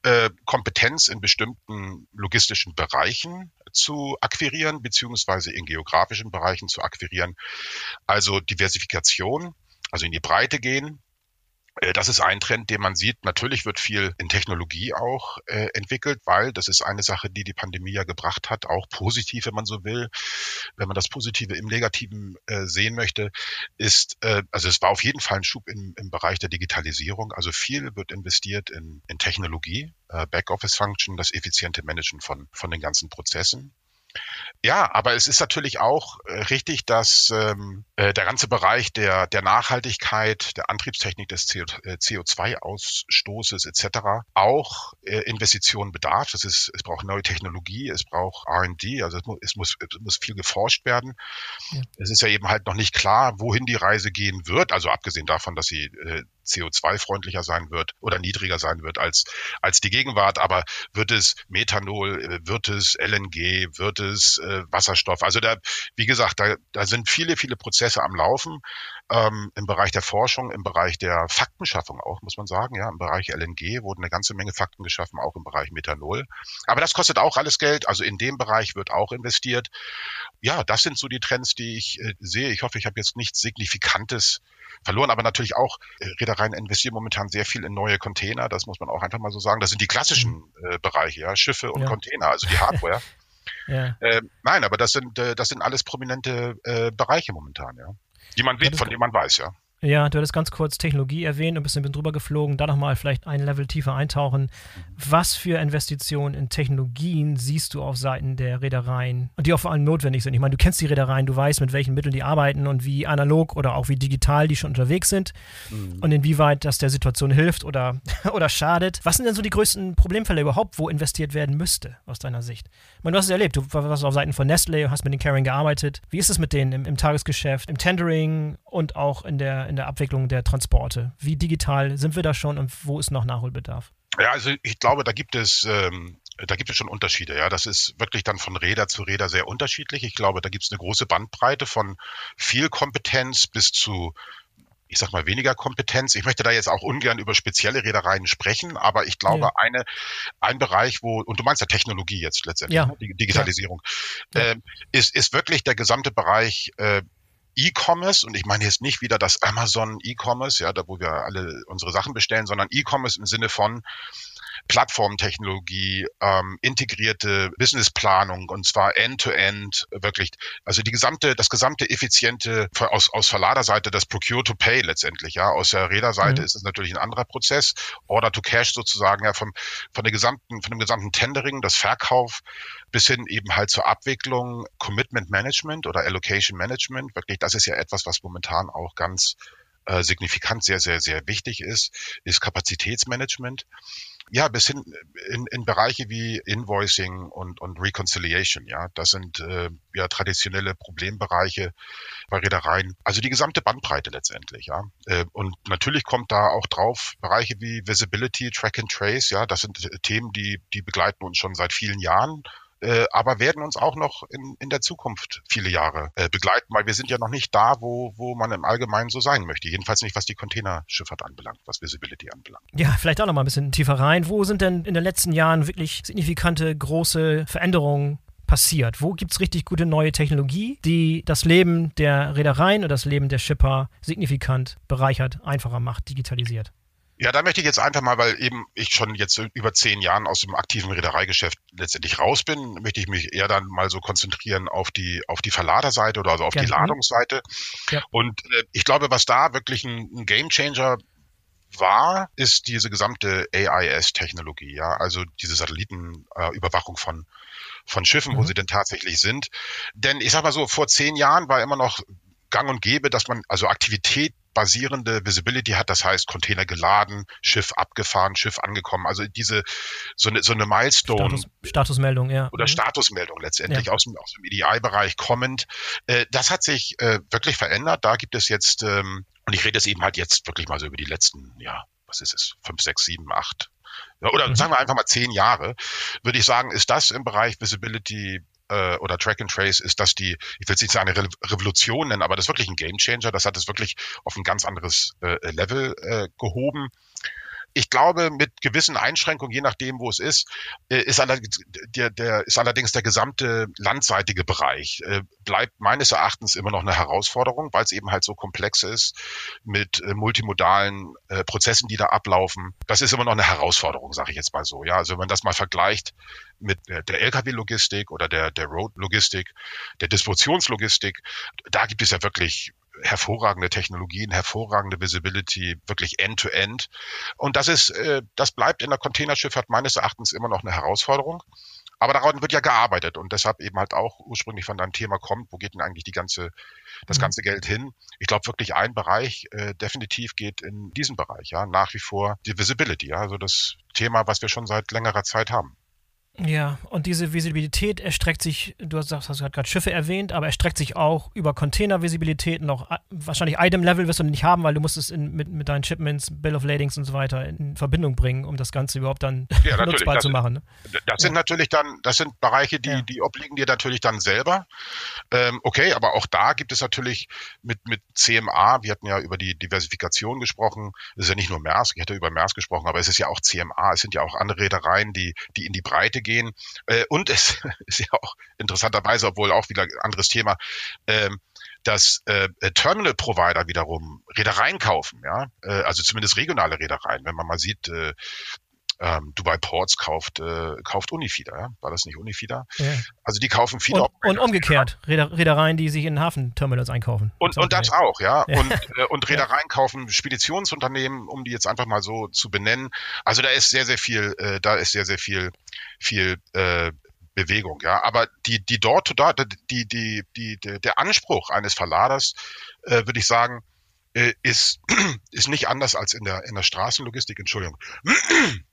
äh, Kompetenz in bestimmten logistischen Bereichen zu akquirieren, beziehungsweise in geografischen Bereichen zu akquirieren. Also Diversifikation, also in die Breite gehen, das ist ein Trend, den man sieht. Natürlich wird viel in Technologie auch äh, entwickelt, weil das ist eine Sache, die die Pandemie ja gebracht hat, auch positiv, wenn man so will. Wenn man das Positive im Negativen äh, sehen möchte, ist, äh, also es war auf jeden Fall ein Schub im, im Bereich der Digitalisierung. Also viel wird investiert in, in Technologie, äh, Backoffice-Function, das effiziente Managen von, von den ganzen Prozessen. Ja, aber es ist natürlich auch äh, richtig, dass ähm, äh, der ganze Bereich der, der Nachhaltigkeit, der Antriebstechnik des CO2-Ausstoßes äh, etc. auch äh, Investitionen bedarf. Das ist, es braucht neue Technologie, es braucht R&D, also es muss, es muss, es muss viel geforscht werden. Ja. Es ist ja eben halt noch nicht klar, wohin die Reise gehen wird. Also abgesehen davon, dass sie äh, CO2-freundlicher sein wird oder niedriger sein wird als, als die Gegenwart. Aber wird es Methanol, wird es LNG, wird es äh, Wasserstoff? Also da, wie gesagt, da, da sind viele, viele Prozesse am Laufen ähm, im Bereich der Forschung, im Bereich der Faktenschaffung auch, muss man sagen. Ja, im Bereich LNG wurden eine ganze Menge Fakten geschaffen, auch im Bereich Methanol. Aber das kostet auch alles Geld. Also in dem Bereich wird auch investiert. Ja, das sind so die Trends, die ich äh, sehe. Ich hoffe, ich habe jetzt nichts Signifikantes verloren, aber natürlich auch äh, Reedereien investieren momentan sehr viel in neue Container, das muss man auch einfach mal so sagen. Das sind die klassischen mhm. äh, Bereiche, ja, Schiffe und ja. Container, also die Hardware. (laughs) ja. äh, nein, aber das sind äh, das sind alles prominente äh, Bereiche momentan, ja, die man sieht, von denen man weiß, ja.
Ja, du hattest ganz kurz Technologie erwähnt, ein bisschen drüber geflogen, da nochmal vielleicht ein Level tiefer eintauchen. Was für Investitionen in Technologien siehst du auf Seiten der Reedereien und die auch vor allem notwendig sind? Ich meine, du kennst die Reedereien, du weißt, mit welchen Mitteln die arbeiten und wie analog oder auch wie digital die schon unterwegs sind mhm. und inwieweit das der Situation hilft oder, (laughs) oder schadet. Was sind denn so die größten Problemfälle überhaupt, wo investiert werden müsste, aus deiner Sicht? Ich meine, du hast es erlebt, du warst auf Seiten von Nestle, hast mit den Carrying gearbeitet. Wie ist es mit denen im, im Tagesgeschäft, im Tendering und auch in der in der Abwicklung der Transporte. Wie digital sind wir da schon und wo ist noch Nachholbedarf?
Ja, also ich glaube, da gibt es ähm, da gibt es schon Unterschiede. Ja, das ist wirklich dann von Räder zu Räder sehr unterschiedlich. Ich glaube, da gibt es eine große Bandbreite von viel Kompetenz bis zu ich sag mal, weniger Kompetenz. Ich möchte da jetzt auch ungern über spezielle Reedereien sprechen, aber ich glaube, ja. eine, ein Bereich, wo, und du meinst ja Technologie jetzt letztendlich, ja. ne? Digitalisierung, ja. äh, ist, ist wirklich der gesamte Bereich äh, E-Commerce, und ich meine jetzt nicht wieder das Amazon E-Commerce, ja, da wo wir alle unsere Sachen bestellen, sondern E-Commerce im Sinne von Plattformtechnologie, ähm, integrierte Businessplanung und zwar end-to-end -end, wirklich. Also die gesamte, das gesamte effiziente aus, aus Verladerseite das Procure to Pay letztendlich, ja. Aus der Räderseite mhm. ist es natürlich ein anderer Prozess. Order to Cash sozusagen, ja, vom, von der gesamten, von dem gesamten Tendering, das Verkauf bis hin eben halt zur Abwicklung, Commitment Management oder Allocation Management. Wirklich, das ist ja etwas, was momentan auch ganz äh, signifikant sehr, sehr, sehr wichtig ist, ist Kapazitätsmanagement ja, bis hin in, in Bereiche wie Invoicing und, und Reconciliation, ja. Das sind äh, ja traditionelle Problembereiche bei Reedereien. Also die gesamte Bandbreite letztendlich, ja. Äh, und natürlich kommt da auch drauf Bereiche wie Visibility, Track and Trace, ja. Das sind Themen, die, die begleiten uns schon seit vielen Jahren äh, aber werden uns auch noch in, in der Zukunft viele Jahre äh, begleiten, weil wir sind ja noch nicht da, wo, wo man im Allgemeinen so sein möchte. Jedenfalls nicht, was die Containerschifffahrt anbelangt, was Visibility anbelangt.
Ja, vielleicht auch noch mal ein bisschen tiefer rein. Wo sind denn in den letzten Jahren wirklich signifikante große Veränderungen passiert? Wo gibt es richtig gute neue Technologie, die das Leben der Reedereien und das Leben der Schipper signifikant bereichert, einfacher macht, digitalisiert?
Ja, da möchte ich jetzt einfach mal, weil eben ich schon jetzt über zehn Jahren aus dem aktiven Reedereigeschäft letztendlich raus bin, möchte ich mich eher dann mal so konzentrieren auf die, auf die Verladerseite oder also auf Gerne. die Ladungsseite. Ja. Und äh, ich glaube, was da wirklich ein, ein Gamechanger war, ist diese gesamte AIS-Technologie, ja, also diese Satellitenüberwachung äh, von, von Schiffen, mhm. wo sie denn tatsächlich sind. Denn ich sag mal so, vor zehn Jahren war immer noch gang und gäbe, dass man also Aktivität basierende Visibility hat, das heißt Container geladen, Schiff abgefahren, Schiff angekommen, also diese so eine, so eine Milestone
Status, Statusmeldung, ja.
Oder mhm. Statusmeldung letztendlich ja. aus dem, aus dem EDI-Bereich kommend. Äh, das hat sich äh, wirklich verändert. Da gibt es jetzt, ähm, und ich rede jetzt eben halt jetzt wirklich mal so über die letzten, ja, was ist es, fünf, sechs, sieben, acht oder mhm. sagen wir einfach mal zehn Jahre, würde ich sagen, ist das im Bereich Visibility äh, oder Track and Trace ist das die, ich will es nicht sagen eine Re Revolution nennen, aber das ist wirklich ein Game Changer. Das hat es wirklich auf ein ganz anderes äh, Level äh, gehoben. Ich glaube, mit gewissen Einschränkungen, je nachdem, wo es ist, äh, ist, allerdings der, der, ist allerdings der gesamte landseitige Bereich, äh, bleibt meines Erachtens immer noch eine Herausforderung, weil es eben halt so komplex ist mit äh, multimodalen Prozessen, die da ablaufen. Das ist immer noch eine Herausforderung, sage ich jetzt mal so. Ja, also wenn man das mal vergleicht mit der, der Lkw-Logistik oder der, der Road-Logistik, der Distributionslogistik, da gibt es ja wirklich hervorragende Technologien, hervorragende Visibility, wirklich end-to-end. -End. Und das ist, äh, das bleibt in der Containerschifffahrt meines Erachtens immer noch eine Herausforderung. Aber daran wird ja gearbeitet und deshalb eben halt auch ursprünglich von deinem Thema kommt, wo geht denn eigentlich die ganze, das mhm. ganze Geld hin? Ich glaube wirklich ein Bereich äh, definitiv geht in diesen Bereich, ja, nach wie vor die Visibility, ja, also das Thema, was wir schon seit längerer Zeit haben.
Ja, und diese Visibilität erstreckt sich, du hast, hast gerade Schiffe erwähnt, aber erstreckt sich auch über Container-Visibilität noch. Wahrscheinlich Item-Level wirst du nicht haben, weil du musst es in, mit, mit deinen Shipments, Bill of Ladings und so weiter in Verbindung bringen, um das Ganze überhaupt dann ja, nutzbar
das,
zu machen. Ne?
Das sind ja. natürlich dann, das sind Bereiche, die, ja. die obliegen dir natürlich dann selber. Ähm, okay, aber auch da gibt es natürlich mit, mit CMA, wir hatten ja über die Diversifikation gesprochen, es ist ja nicht nur Maersk, ich hatte über Maersk gesprochen, aber es ist ja auch CMA, es sind ja auch andere Reedereien, die, die in die Breite gehen. Äh, und es (laughs) ist ja auch interessanterweise, obwohl auch wieder ein anderes Thema, ähm, dass äh, Terminal-Provider wiederum Reedereien kaufen, ja, äh, also zumindest regionale Reedereien. Wenn man mal sieht, äh, ähm, Dubai Ports kauft, äh, kauft Unifida, ja? war das nicht Unifida? Ja. Also die kaufen viele
Und, und umgekehrt, Reedereien, die sich in Hafenterminals einkaufen.
Und, und das auch, ja. ja. Und, äh, und (laughs) Reedereien kaufen Speditionsunternehmen, um die jetzt einfach mal so zu benennen. Also da ist sehr, sehr viel, äh, da ist sehr, sehr viel, viel äh, Bewegung, ja. Aber die, die dort, dort die, die, die, die, der Anspruch eines Verladers, äh, würde ich sagen, äh, ist, (clears throat) ist nicht anders als in der, in der Straßenlogistik, Entschuldigung (clears throat)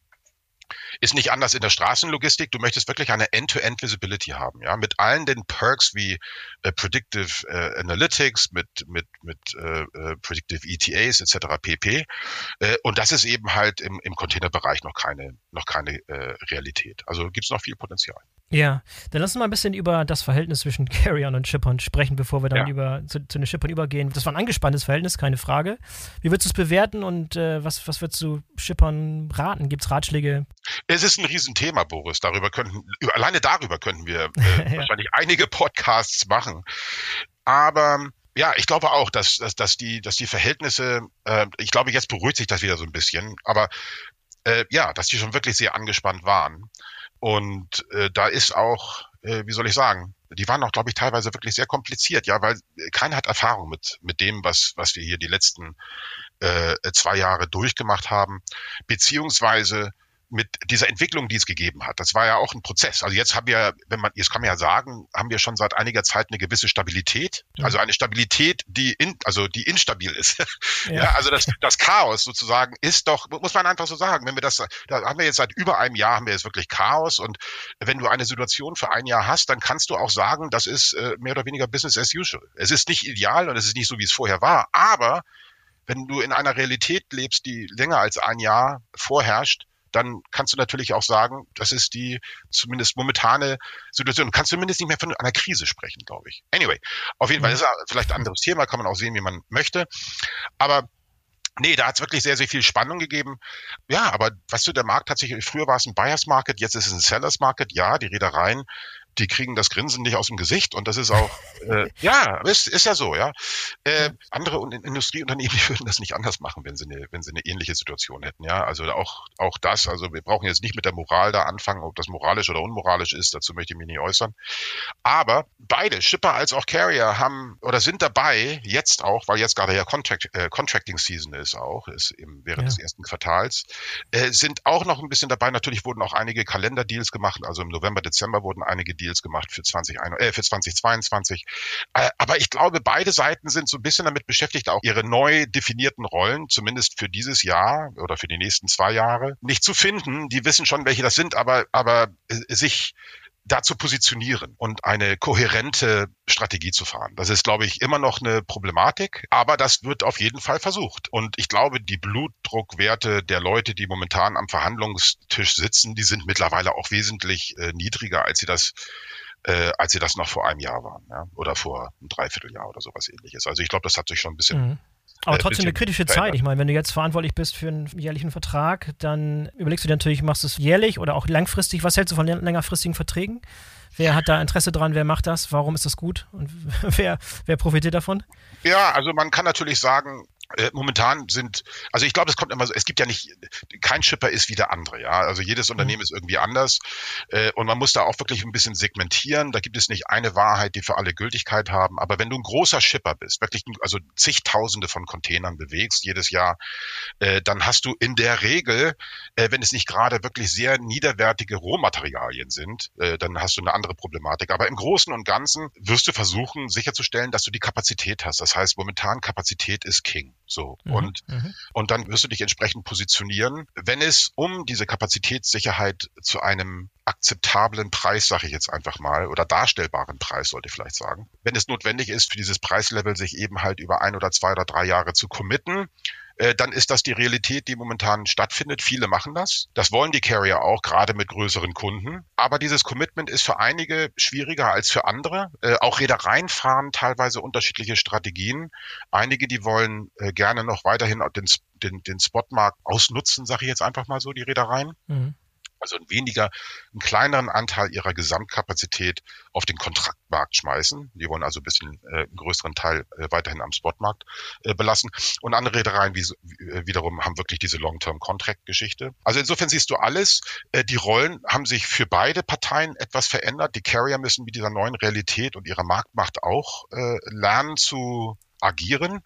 ist nicht anders in der Straßenlogistik. Du möchtest wirklich eine End-to-End-Visibility haben, ja, mit allen den Perks wie äh, Predictive äh, Analytics, mit mit mit äh, äh Predictive ETAs etc. pp. Äh, und das ist eben halt im, im Containerbereich noch keine noch keine äh, Realität. Also gibt es noch viel Potenzial.
Ja, dann lass uns mal ein bisschen über das Verhältnis zwischen (laughs) Carriern und Shippern sprechen, bevor wir dann ja. über, zu, zu, den Shippern übergehen. Das war ein angespanntes Verhältnis, keine Frage. Wie würdest du es bewerten und äh, was, was würdest du Shippern raten? Gibt es Ratschläge?
Es ist ein Riesenthema, Boris. Darüber könnten, alleine darüber könnten wir äh, ja. (laughs) wahrscheinlich einige Podcasts machen. Aber ja, ich glaube auch, dass, dass, dass, die, dass die Verhältnisse, äh, ich glaube, jetzt beruhigt sich das wieder so ein bisschen, aber äh, ja, dass die schon wirklich sehr angespannt waren. Und äh, da ist auch, äh, wie soll ich sagen, die waren auch, glaube ich, teilweise wirklich sehr kompliziert, ja, weil keiner hat Erfahrung mit, mit dem, was, was wir hier die letzten äh, zwei Jahre durchgemacht haben, beziehungsweise mit dieser Entwicklung, die es gegeben hat. Das war ja auch ein Prozess. Also jetzt haben wir, wenn man, jetzt kann man ja sagen, haben wir schon seit einiger Zeit eine gewisse Stabilität. Ja. Also eine Stabilität, die in, also die instabil ist. (laughs) Ja. ja. also das, das Chaos sozusagen ist doch, muss man einfach so sagen. Wenn wir das, da haben wir jetzt seit über einem Jahr haben wir jetzt wirklich Chaos und wenn du eine Situation für ein Jahr hast, dann kannst du auch sagen, das ist äh, mehr oder weniger Business as usual. Es ist nicht ideal und es ist nicht so, wie es vorher war, aber wenn du in einer Realität lebst, die länger als ein Jahr vorherrscht, dann kannst du natürlich auch sagen, das ist die zumindest momentane Situation. Du kannst zumindest nicht mehr von einer Krise sprechen, glaube ich. Anyway, auf jeden Fall mhm. ist es vielleicht ein anderes Thema, kann man auch sehen, wie man möchte. Aber Nee, da hat es wirklich sehr, sehr viel Spannung gegeben. Ja, aber weißt du, der Markt hat sich, früher war es ein Buyers Market, jetzt ist es ein Sellers Market. Ja, die Reedereien die kriegen das Grinsen nicht aus dem Gesicht und das ist auch, äh, ja, ist, ist ja so, ja. Äh, andere Industrieunternehmen (laughs) die würden das nicht anders machen, wenn sie eine, wenn sie eine ähnliche Situation hätten, ja. Also auch, auch das, also wir brauchen jetzt nicht mit der Moral da anfangen, ob das moralisch oder unmoralisch ist, dazu möchte ich mich nicht äußern. Aber beide, Shipper als auch Carrier, haben oder sind dabei, jetzt auch, weil jetzt gerade ja Contract, äh, Contracting Season ist auch, ist im, während ja. des ersten Quartals, äh, sind auch noch ein bisschen dabei. Natürlich wurden auch einige Kalenderdeals gemacht, also im November, Dezember wurden einige Deals gemacht für, 20, äh, für 2022. Äh, aber ich glaube, beide Seiten sind so ein bisschen damit beschäftigt, auch ihre neu definierten Rollen, zumindest für dieses Jahr oder für die nächsten zwei Jahre, nicht zu finden. Die wissen schon, welche das sind, aber, aber äh, sich da zu positionieren und eine kohärente Strategie zu fahren. Das ist, glaube ich, immer noch eine Problematik, aber das wird auf jeden Fall versucht. Und ich glaube, die Blutdruckwerte der Leute, die momentan am Verhandlungstisch sitzen, die sind mittlerweile auch wesentlich äh, niedriger, als sie das äh, als sie das noch vor einem Jahr waren, ja? oder vor einem Dreivierteljahr oder sowas ähnliches. Also ich glaube, das hat sich schon ein bisschen
mhm. Aber äh, trotzdem eine kritische Zeit. Ich meine, wenn du jetzt verantwortlich bist für einen jährlichen Vertrag, dann überlegst du dir natürlich, machst du es jährlich oder auch langfristig. Was hältst du von längerfristigen Verträgen? Wer hat da Interesse dran? Wer macht das? Warum ist das gut? Und (laughs) wer, wer profitiert davon?
Ja, also man kann natürlich sagen, momentan sind, also ich glaube, es kommt immer so, es gibt ja nicht, kein Shipper ist wie der andere, ja. Also jedes mhm. Unternehmen ist irgendwie anders äh, und man muss da auch wirklich ein bisschen segmentieren. Da gibt es nicht eine Wahrheit, die für alle Gültigkeit haben. Aber wenn du ein großer Shipper bist, wirklich also zigtausende von Containern bewegst jedes Jahr, äh, dann hast du in der Regel, äh, wenn es nicht gerade wirklich sehr niederwertige Rohmaterialien sind, äh, dann hast du eine andere Problematik. Aber im Großen und Ganzen wirst du versuchen, sicherzustellen, dass du die Kapazität hast. Das heißt, momentan Kapazität ist King. So. Mhm. Und, mhm. und dann wirst du dich entsprechend positionieren. Wenn es um diese Kapazitätssicherheit zu einem akzeptablen Preis, sage ich jetzt einfach mal, oder darstellbaren Preis, sollte ich vielleicht sagen, wenn es notwendig ist, für dieses Preislevel sich eben halt über ein oder zwei oder drei Jahre zu committen, äh, dann ist das die Realität, die momentan stattfindet. Viele machen das. Das wollen die Carrier auch, gerade mit größeren Kunden. Aber dieses Commitment ist für einige schwieriger als für andere. Äh, auch Reedereien fahren teilweise unterschiedliche Strategien. Einige, die wollen äh, gerne noch weiterhin den, den, den Spotmarkt ausnutzen, sage ich jetzt einfach mal so, die Reedereien. Mhm also weniger, einen kleineren Anteil ihrer Gesamtkapazität auf den Kontraktmarkt schmeißen. Die wollen also ein bisschen äh, einen größeren Teil äh, weiterhin am Spotmarkt äh, belassen. Und andere Reedereien wie, äh, wiederum haben wirklich diese Long-Term-Contract-Geschichte. Also insofern siehst du alles. Äh, die Rollen haben sich für beide Parteien etwas verändert. Die Carrier müssen mit dieser neuen Realität und ihrer Marktmacht auch äh, lernen zu agieren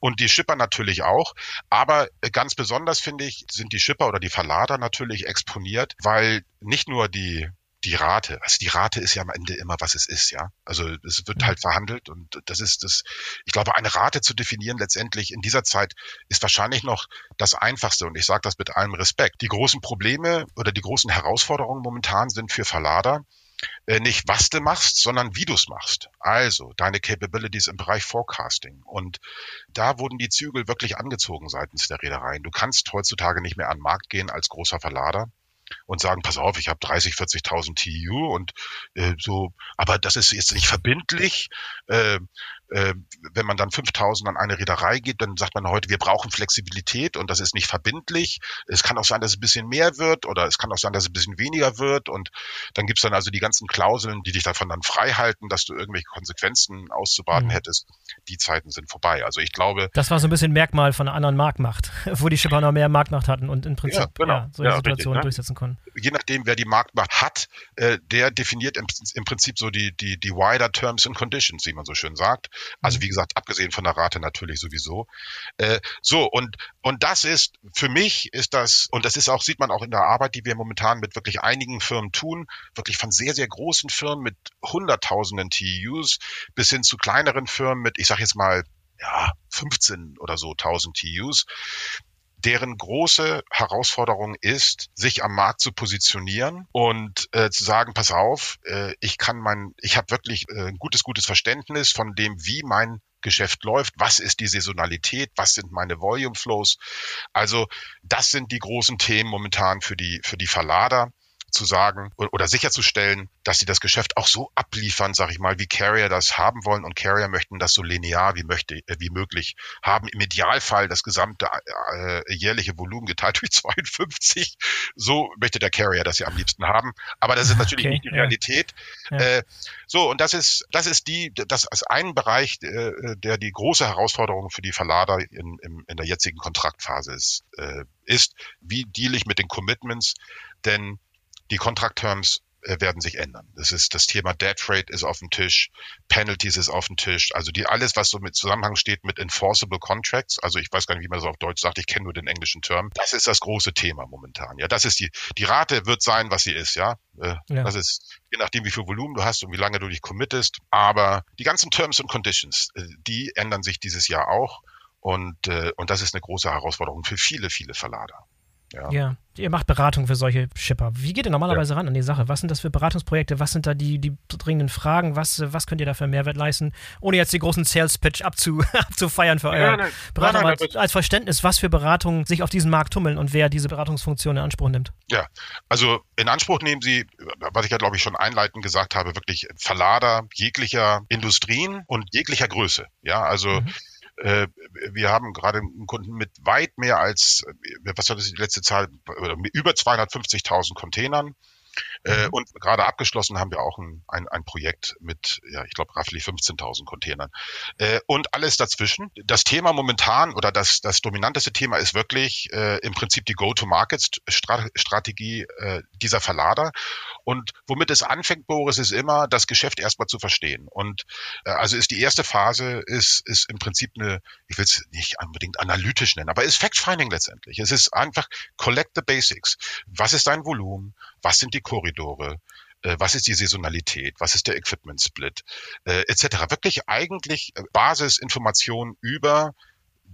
und die Shipper natürlich auch. Aber ganz besonders finde ich, sind die Shipper oder die Verlader natürlich exponiert, weil nicht nur die die Rate. Also die Rate ist ja am Ende immer, was es ist, ja. Also es wird mhm. halt verhandelt und das ist das, ich glaube, eine Rate zu definieren letztendlich in dieser Zeit ist wahrscheinlich noch das Einfachste und ich sage das mit allem Respekt. Die großen Probleme oder die großen Herausforderungen momentan sind für Verlader, nicht was du machst, sondern wie du es machst. Also deine Capabilities im Bereich Forecasting. Und da wurden die Zügel wirklich angezogen seitens der Reedereien. Du kannst heutzutage nicht mehr an den Markt gehen als großer Verlader und sagen, pass auf, ich habe 30, 40.000 TU und äh, so, aber das ist jetzt nicht verbindlich. Äh, äh, wenn man dann 5000 an eine Reederei geht, dann sagt man heute, wir brauchen Flexibilität und das ist nicht verbindlich. Es kann auch sein, dass es ein bisschen mehr wird oder es kann auch sein, dass es ein bisschen weniger wird und dann gibt's dann also die ganzen Klauseln, die dich davon dann frei halten, dass du irgendwelche Konsequenzen auszubaden mhm. hättest. Die Zeiten sind vorbei. Also ich glaube.
Das war so ein bisschen Merkmal von einer anderen Marktmacht, (laughs) wo die Schipper noch mehr Marktmacht hatten und im Prinzip ja, genau. ja, solche ja, Situationen ne? durchsetzen konnten.
Je nachdem, wer die Marktmacht hat, äh, der definiert im, im Prinzip so die, die, die wider Terms and Conditions, wie man so schön sagt. Also mhm. wie gesagt, abgesehen von der Rate natürlich sowieso. Äh, so, und, und das ist, für mich ist das, und das ist auch, sieht man auch in der Arbeit, die wir momentan mit wirklich einigen Firmen tun, wirklich von sehr, sehr großen Firmen mit hunderttausenden TUs bis hin zu kleineren Firmen mit, ich sag jetzt mal, ja, 15 oder so 1000 TUs deren große Herausforderung ist, sich am Markt zu positionieren und äh, zu sagen, pass auf, äh, ich kann mein, ich habe wirklich äh, ein gutes, gutes Verständnis von dem, wie mein Geschäft läuft, was ist die Saisonalität, was sind meine Volume Flows. Also das sind die großen Themen momentan für die, für die Verlader zu sagen oder sicherzustellen, dass sie das Geschäft auch so abliefern, sage ich mal, wie Carrier das haben wollen und Carrier möchten das so linear wie möchte äh, wie möglich haben. Im Idealfall das gesamte äh, jährliche Volumen geteilt (laughs) durch 52. So möchte der Carrier das ja am liebsten haben. Aber das ist natürlich okay, nicht die Realität. Ja. Äh, so und das ist das ist die das ist ein Bereich, äh, der die große Herausforderung für die Verlader in, in, in der jetzigen Kontraktphase ist. Äh, ist, wie deal ich mit den Commitments? Denn die Contract Terms äh, werden sich ändern. Das ist das Thema Dead Freight ist auf dem Tisch, Penalties ist auf dem Tisch, also die alles, was so mit Zusammenhang steht mit enforceable Contracts, also ich weiß gar nicht, wie man das auf Deutsch sagt, ich kenne nur den englischen Term. Das ist das große Thema momentan. Ja, das ist die die Rate wird sein, was sie ist. Ja, äh, ja. das ist je nachdem, wie viel Volumen du hast und wie lange du dich committest. Aber die ganzen Terms und Conditions, äh, die ändern sich dieses Jahr auch. Und, äh, und das ist eine große Herausforderung für viele, viele Verlader.
Ja. ja. ihr macht Beratung für solche Shipper. Wie geht ihr normalerweise ja. ran an die Sache? Was sind das für Beratungsprojekte? Was sind da die, die dringenden Fragen? Was, was könnt ihr da für Mehrwert leisten? Ohne jetzt den großen Sales-Pitch abzu, (laughs) abzufeiern für euer ja, Beratung, nein, als Verständnis, was für Beratungen sich auf diesem Markt tummeln und wer diese Beratungsfunktion in Anspruch nimmt.
Ja, also in Anspruch nehmen Sie, was ich ja glaube ich schon einleitend gesagt habe, wirklich Verlader jeglicher Industrien und jeglicher Größe. Ja, also mhm wir haben gerade einen Kunden mit weit mehr als, äh, was war das die letzte Zahl, über 250.000 Containern. Äh, mhm. und gerade abgeschlossen haben wir auch ein, ein, ein Projekt mit, ja, ich glaube, roughly 15.000 Containern. Äh, und alles dazwischen. Das Thema momentan oder das, das dominanteste Thema ist wirklich äh, im Prinzip die Go-to-Market-Strategie äh, dieser Verlader. Und womit es anfängt, Boris, ist immer, das Geschäft erstmal zu verstehen. Und äh, also ist die erste Phase, ist, ist im Prinzip eine, ich will es nicht unbedingt analytisch nennen, aber ist Fact-Finding letztendlich. Es ist einfach collect the basics. Was ist dein Volumen? Was sind die Korridore? Äh, was ist die Saisonalität, was ist der Equipment Split, äh, etc. Wirklich eigentlich Basisinformationen über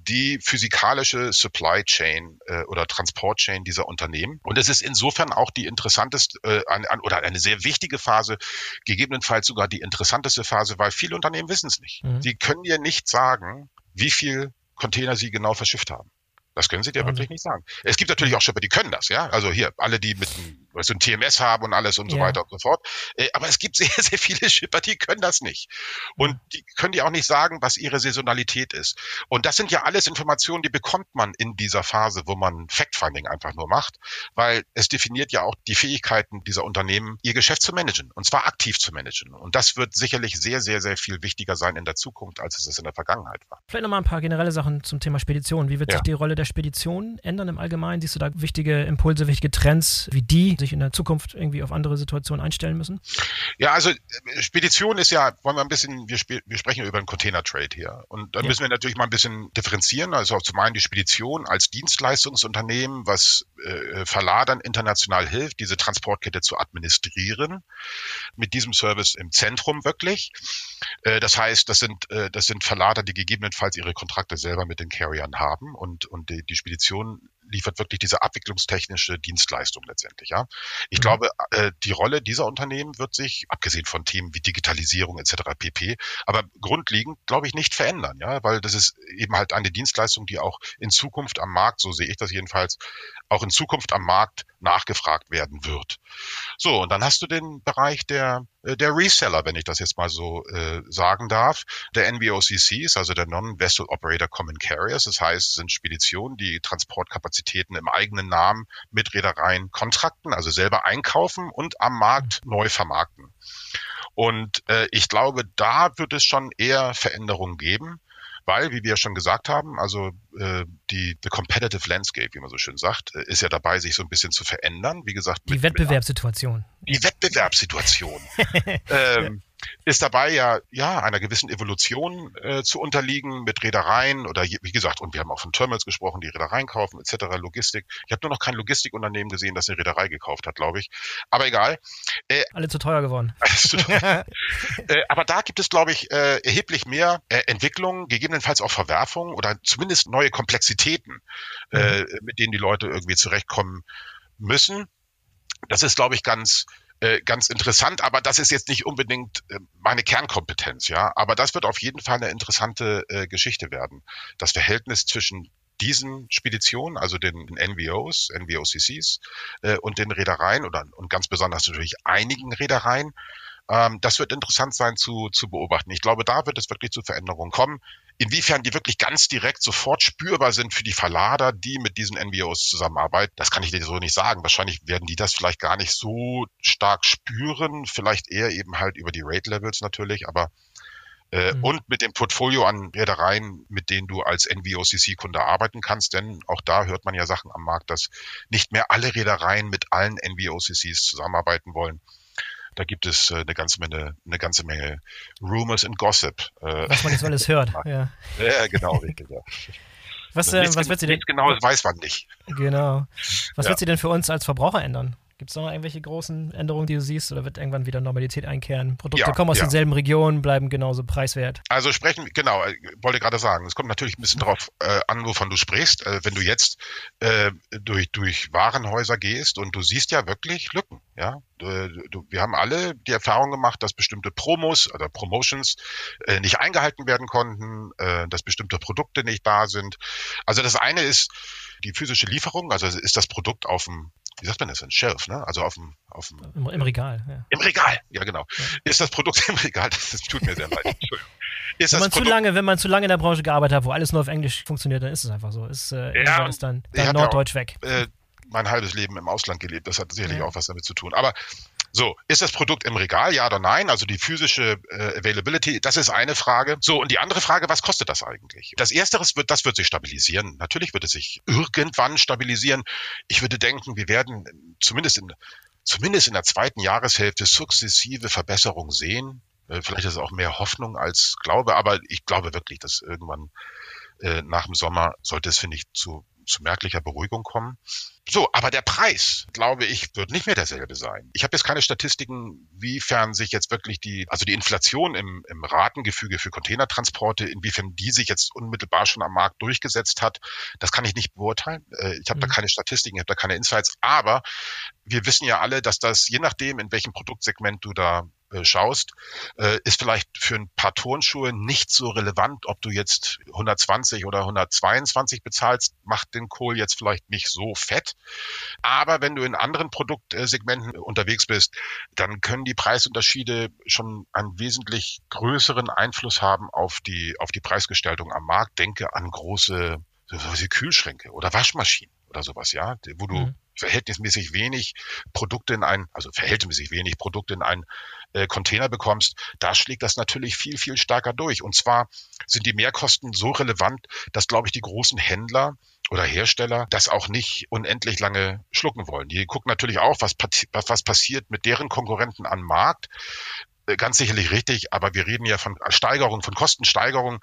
die physikalische Supply Chain äh, oder Transport Chain dieser Unternehmen. Und es ist insofern auch die interessanteste äh, an, an, oder eine sehr wichtige Phase, gegebenenfalls sogar die interessanteste Phase, weil viele Unternehmen wissen es nicht. Mhm. Sie können dir nicht sagen, wie viel Container sie genau verschifft haben. Das können sie dir wirklich nicht sagen. Es gibt natürlich auch Schiffe, die können das, ja. Also hier, alle, die mit so ein TMS haben und alles und so weiter und so fort. Äh, aber es gibt sehr, (laughs) sehr viele Schipper, die können das nicht. Und die können dir auch nicht sagen, was ihre Saisonalität ist. Und das sind ja alles Informationen, die bekommt man in dieser Phase, wo man Fact-Finding einfach nur macht, weil es definiert ja auch die Fähigkeiten dieser Unternehmen, ihr Geschäft zu managen und zwar aktiv zu managen. Und das wird sicherlich sehr, sehr, sehr viel wichtiger sein in der Zukunft, als es in der Vergangenheit war.
Vielleicht nochmal ein paar generelle Sachen zum Thema Spedition. Wie wird ja. sich die Rolle der Spedition ändern im Allgemeinen? Siehst du da wichtige Impulse, wichtige Trends, wie die sich in der Zukunft irgendwie auf andere Situationen einstellen müssen?
Ja, also äh, Spedition ist ja, wollen wir ein bisschen, wir, wir sprechen über einen Container-Trade hier. Und da ja. müssen wir natürlich mal ein bisschen differenzieren. Also zum einen die Spedition als Dienstleistungsunternehmen, was äh, Verladern international hilft, diese Transportkette zu administrieren. Mit diesem Service im Zentrum wirklich. Äh, das heißt, das sind, äh, das sind Verlader, die gegebenenfalls ihre Kontrakte selber mit den Carriern haben und, und die, die Spedition liefert wirklich diese abwicklungstechnische Dienstleistung letztendlich. Ja, ich mhm. glaube, äh, die Rolle dieser Unternehmen wird sich, abgesehen von Themen wie Digitalisierung etc. pp, aber grundlegend glaube ich nicht verändern. Ja, weil das ist eben halt eine Dienstleistung, die auch in Zukunft am Markt, so sehe ich das jedenfalls, auch in Zukunft am Markt nachgefragt werden wird. So, und dann hast du den Bereich der, der Reseller, wenn ich das jetzt mal so äh, sagen darf, der NVOCCs, also der Non-Vessel Operator Common Carriers. Das heißt, es sind Speditionen, die Transportkapazitäten im eigenen Namen mit Reedereien kontrakten, also selber einkaufen und am Markt neu vermarkten. Und äh, ich glaube, da wird es schon eher Veränderungen geben weil, wie wir ja schon gesagt haben, also äh, die the competitive landscape, wie man so schön sagt, äh, ist ja dabei, sich so ein bisschen zu verändern. Wie gesagt,
die mit, Wettbewerbssituation.
Die Wettbewerbssituation. (laughs) ähm, ist dabei ja, ja einer gewissen Evolution äh, zu unterliegen mit Reedereien oder wie gesagt, und wir haben auch von Terminals gesprochen, die Reedereien kaufen etc., Logistik. Ich habe nur noch kein Logistikunternehmen gesehen, das eine Reederei gekauft hat, glaube ich. Aber egal.
Äh, Alle zu teuer geworden. (laughs)
Zu teuer. (laughs) äh, aber da gibt es, glaube ich, äh, erheblich mehr äh, Entwicklungen, gegebenenfalls auch Verwerfungen oder zumindest neue Komplexitäten, äh, mhm. mit denen die Leute irgendwie zurechtkommen müssen. Das ist, glaube ich, ganz äh, ganz interessant, aber das ist jetzt nicht unbedingt äh, meine Kernkompetenz, ja. Aber das wird auf jeden Fall eine interessante äh, Geschichte werden. Das Verhältnis zwischen diesen Speditionen, also den NVOs, NVOCCs äh, und den Reedereien oder und ganz besonders natürlich einigen Reedereien, ähm, das wird interessant sein zu, zu beobachten. Ich glaube, da wird es wirklich zu Veränderungen kommen. Inwiefern die wirklich ganz direkt sofort spürbar sind für die Verlader, die mit diesen NVOs zusammenarbeiten, das kann ich dir so nicht sagen. Wahrscheinlich werden die das vielleicht gar nicht so stark spüren, vielleicht eher eben halt über die Rate-Levels natürlich, aber äh, mhm. und mit dem Portfolio an Reedereien, mit denen du als NVOCC-Kunde arbeiten kannst, denn auch da hört man ja Sachen am Markt, dass nicht mehr alle Reedereien mit allen NVOCCs zusammenarbeiten wollen. Da gibt es äh, eine ganze Menge, eine ganze Menge Rumors and Gossip.
Äh, was man jetzt alles hört. (laughs) ja.
ja, genau, richtig. Ja.
Was, äh, was wird sie denn?
Genau, weiß man nicht.
Genau. Was ja. wird sie denn für uns als Verbraucher ändern? Gibt es noch irgendwelche großen Änderungen, die du siehst, oder wird irgendwann wieder Normalität einkehren? Produkte ja, kommen aus ja. denselben Regionen, bleiben genauso preiswert.
Also sprechen, genau, äh, wollte gerade sagen, es kommt natürlich ein bisschen darauf äh, an, wovon du sprichst. Äh, wenn du jetzt äh, durch, durch Warenhäuser gehst und du siehst ja wirklich Lücken, ja. Du, wir haben alle die Erfahrung gemacht, dass bestimmte Promos oder Promotions äh, nicht eingehalten werden konnten, äh, dass bestimmte Produkte nicht da sind. Also das eine ist die physische Lieferung, also ist das Produkt auf dem wie sagt man das, ein Shelf, ne? Also auf dem, auf dem
Im, im Regal. Ja.
Im Regal, ja genau. Ja. Ist das Produkt im Regal? Das, das tut mir sehr leid. Entschuldigung.
Ist wenn man zu lange, wenn man zu lange in der Branche gearbeitet hat, wo alles nur auf Englisch funktioniert, dann ist es einfach so. Ist, äh, ja, ist dann, dann Norddeutsch
auch,
weg.
Äh, mein halbes Leben im Ausland gelebt. Das hat sicherlich ja. auch was damit zu tun. Aber so, ist das Produkt im Regal, ja oder nein? Also die physische äh, Availability, das ist eine Frage. So, und die andere Frage, was kostet das eigentlich? Das Ersteres wird, das wird sich stabilisieren. Natürlich wird es sich irgendwann stabilisieren. Ich würde denken, wir werden zumindest in, zumindest in der zweiten Jahreshälfte sukzessive Verbesserungen sehen. Äh, vielleicht ist es auch mehr Hoffnung als Glaube, aber ich glaube wirklich, dass irgendwann äh, nach dem Sommer sollte es, finde ich, zu zu merklicher Beruhigung kommen. So, aber der Preis, glaube ich, wird nicht mehr derselbe sein. Ich habe jetzt keine Statistiken, wiefern sich jetzt wirklich die, also die Inflation im, im Ratengefüge für Containertransporte, inwiefern die sich jetzt unmittelbar schon am Markt durchgesetzt hat, das kann ich nicht beurteilen. Äh, ich habe mhm. da keine Statistiken, ich habe da keine Insights, aber wir wissen ja alle, dass das je nachdem, in welchem Produktsegment du da schaust, äh, ist vielleicht für ein paar Turnschuhe nicht so relevant, ob du jetzt 120 oder 122 bezahlst, macht den Kohl jetzt vielleicht nicht so fett. Aber wenn du in anderen Produktsegmenten unterwegs bist, dann können die Preisunterschiede schon einen wesentlich größeren Einfluss haben auf die, auf die Preisgestaltung am Markt. Denke an große Kühlschränke oder Waschmaschinen oder sowas, ja, wo du mhm. Verhältnismäßig wenig Produkte in ein, also verhältnismäßig wenig Produkte in ein äh, Container bekommst, da schlägt das natürlich viel, viel stärker durch. Und zwar sind die Mehrkosten so relevant, dass, glaube ich, die großen Händler oder Hersteller das auch nicht unendlich lange schlucken wollen. Die gucken natürlich auch, was, was passiert mit deren Konkurrenten am Markt. Äh, ganz sicherlich richtig, aber wir reden ja von Steigerungen, von Kostensteigerungen,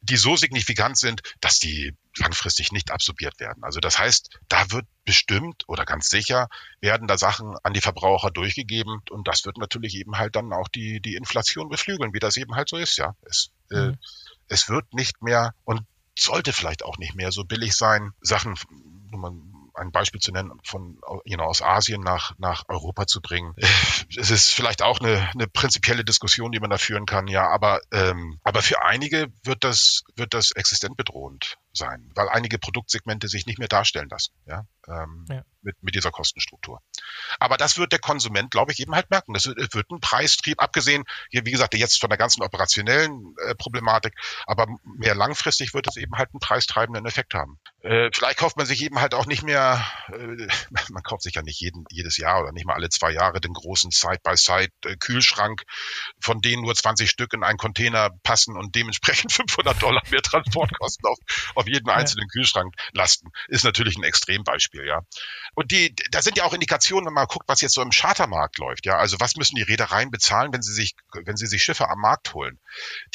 die so signifikant sind, dass die langfristig nicht absorbiert werden. Also das heißt, da wird bestimmt oder ganz sicher werden da Sachen an die Verbraucher durchgegeben und das wird natürlich eben halt dann auch die, die Inflation beflügeln, wie das eben halt so ist, ja. Es, äh, mhm. äh, es wird nicht mehr und sollte vielleicht auch nicht mehr so billig sein, Sachen, man ein Beispiel zu nennen, von you know, aus Asien nach, nach Europa zu bringen. Es ist vielleicht auch eine, eine prinzipielle Diskussion, die man da führen kann, ja, aber, ähm, aber für einige wird das, wird das existent bedrohend sein, weil einige Produktsegmente sich nicht mehr darstellen lassen, ja, ähm, ja. Mit, mit dieser Kostenstruktur. Aber das wird der Konsument, glaube ich, eben halt merken. Das wird, wird ein Preistrieb, abgesehen, hier, wie gesagt, jetzt von der ganzen operationellen äh, Problematik, aber mehr langfristig wird es eben halt einen preistreibenden Effekt haben. Äh, vielleicht kauft man sich eben halt auch nicht mehr, äh, (laughs) man kauft sich ja nicht jeden, jedes Jahr oder nicht mal alle zwei Jahre den großen Side-by-Side-Kühlschrank, äh, von denen nur 20 Stück in einen Container passen und dementsprechend (laughs) 500 Dollar mehr Transportkosten auf, auf auf jeden einzelnen ja. Kühlschrank lasten, ist natürlich ein Extrembeispiel, ja. Und die, da sind ja auch Indikationen, wenn man guckt, was jetzt so im Chartermarkt läuft, ja. Also was müssen die Reedereien bezahlen, wenn sie sich, wenn sie sich Schiffe am Markt holen?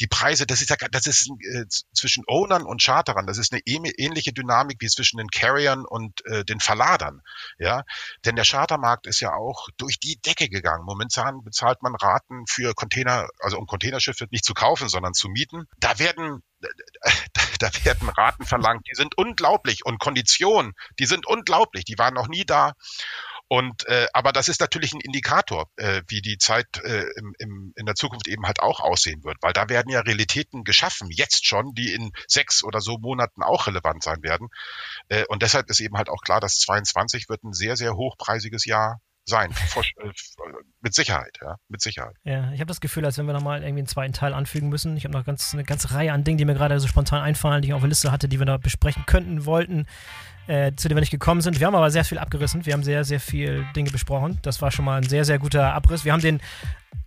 Die Preise, das ist ja, das ist äh, zwischen Ownern und Charterern, das ist eine ähnliche Dynamik wie zwischen den Carriern und äh, den Verladern, ja. Denn der Chartermarkt ist ja auch durch die Decke gegangen. Momentan bezahlt man Raten für Container, also um Containerschiffe nicht zu kaufen, sondern zu mieten. Da werden da werden Raten verlangt, die sind unglaublich und Konditionen, die sind unglaublich, die waren noch nie da. Und äh, aber das ist natürlich ein Indikator, äh, wie die Zeit äh, im, im, in der Zukunft eben halt auch aussehen wird, weil da werden ja Realitäten geschaffen, jetzt schon, die in sechs oder so Monaten auch relevant sein werden. Äh, und deshalb ist eben halt auch klar, dass 22 wird ein sehr, sehr hochpreisiges Jahr sein. Äh, mit Sicherheit, ja, mit Sicherheit.
Ja, ich habe das Gefühl, als wenn wir nochmal irgendwie einen zweiten Teil anfügen müssen. Ich habe noch ganz, eine ganze Reihe an Dingen, die mir gerade so spontan einfallen, die ich auf der Liste hatte, die wir da besprechen könnten, wollten äh, zu dem wir nicht gekommen sind. Wir haben aber sehr viel abgerissen. Wir haben sehr, sehr viel Dinge besprochen. Das war schon mal ein sehr, sehr guter Abriss. Wir haben den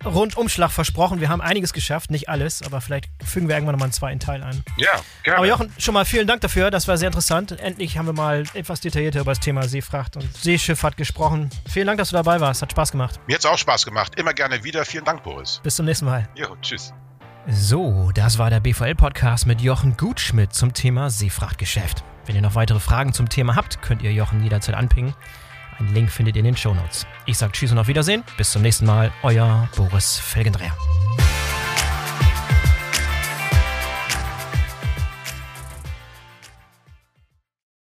Rundumschlag versprochen. Wir haben einiges geschafft, nicht alles, aber vielleicht fügen wir irgendwann nochmal einen zweiten Teil ein.
Ja, gerne.
Aber Jochen, schon mal vielen Dank dafür. Das war sehr interessant. Endlich haben wir mal etwas detaillierter über das Thema Seefracht und Seeschifffahrt gesprochen. Vielen Dank, dass du dabei warst. Hat Spaß gemacht.
Mir hat es auch Spaß gemacht. Immer gerne wieder. Vielen Dank, Boris.
Bis zum nächsten Mal.
Jo, tschüss.
So, das war der BVL-Podcast mit Jochen Gutschmidt zum Thema Seefrachtgeschäft. Wenn ihr noch weitere Fragen zum Thema habt, könnt ihr Jochen jederzeit anpingen. Einen Link findet ihr in den Shownotes. Ich sage Tschüss und auf Wiedersehen. Bis zum nächsten Mal. Euer Boris Felgendreher.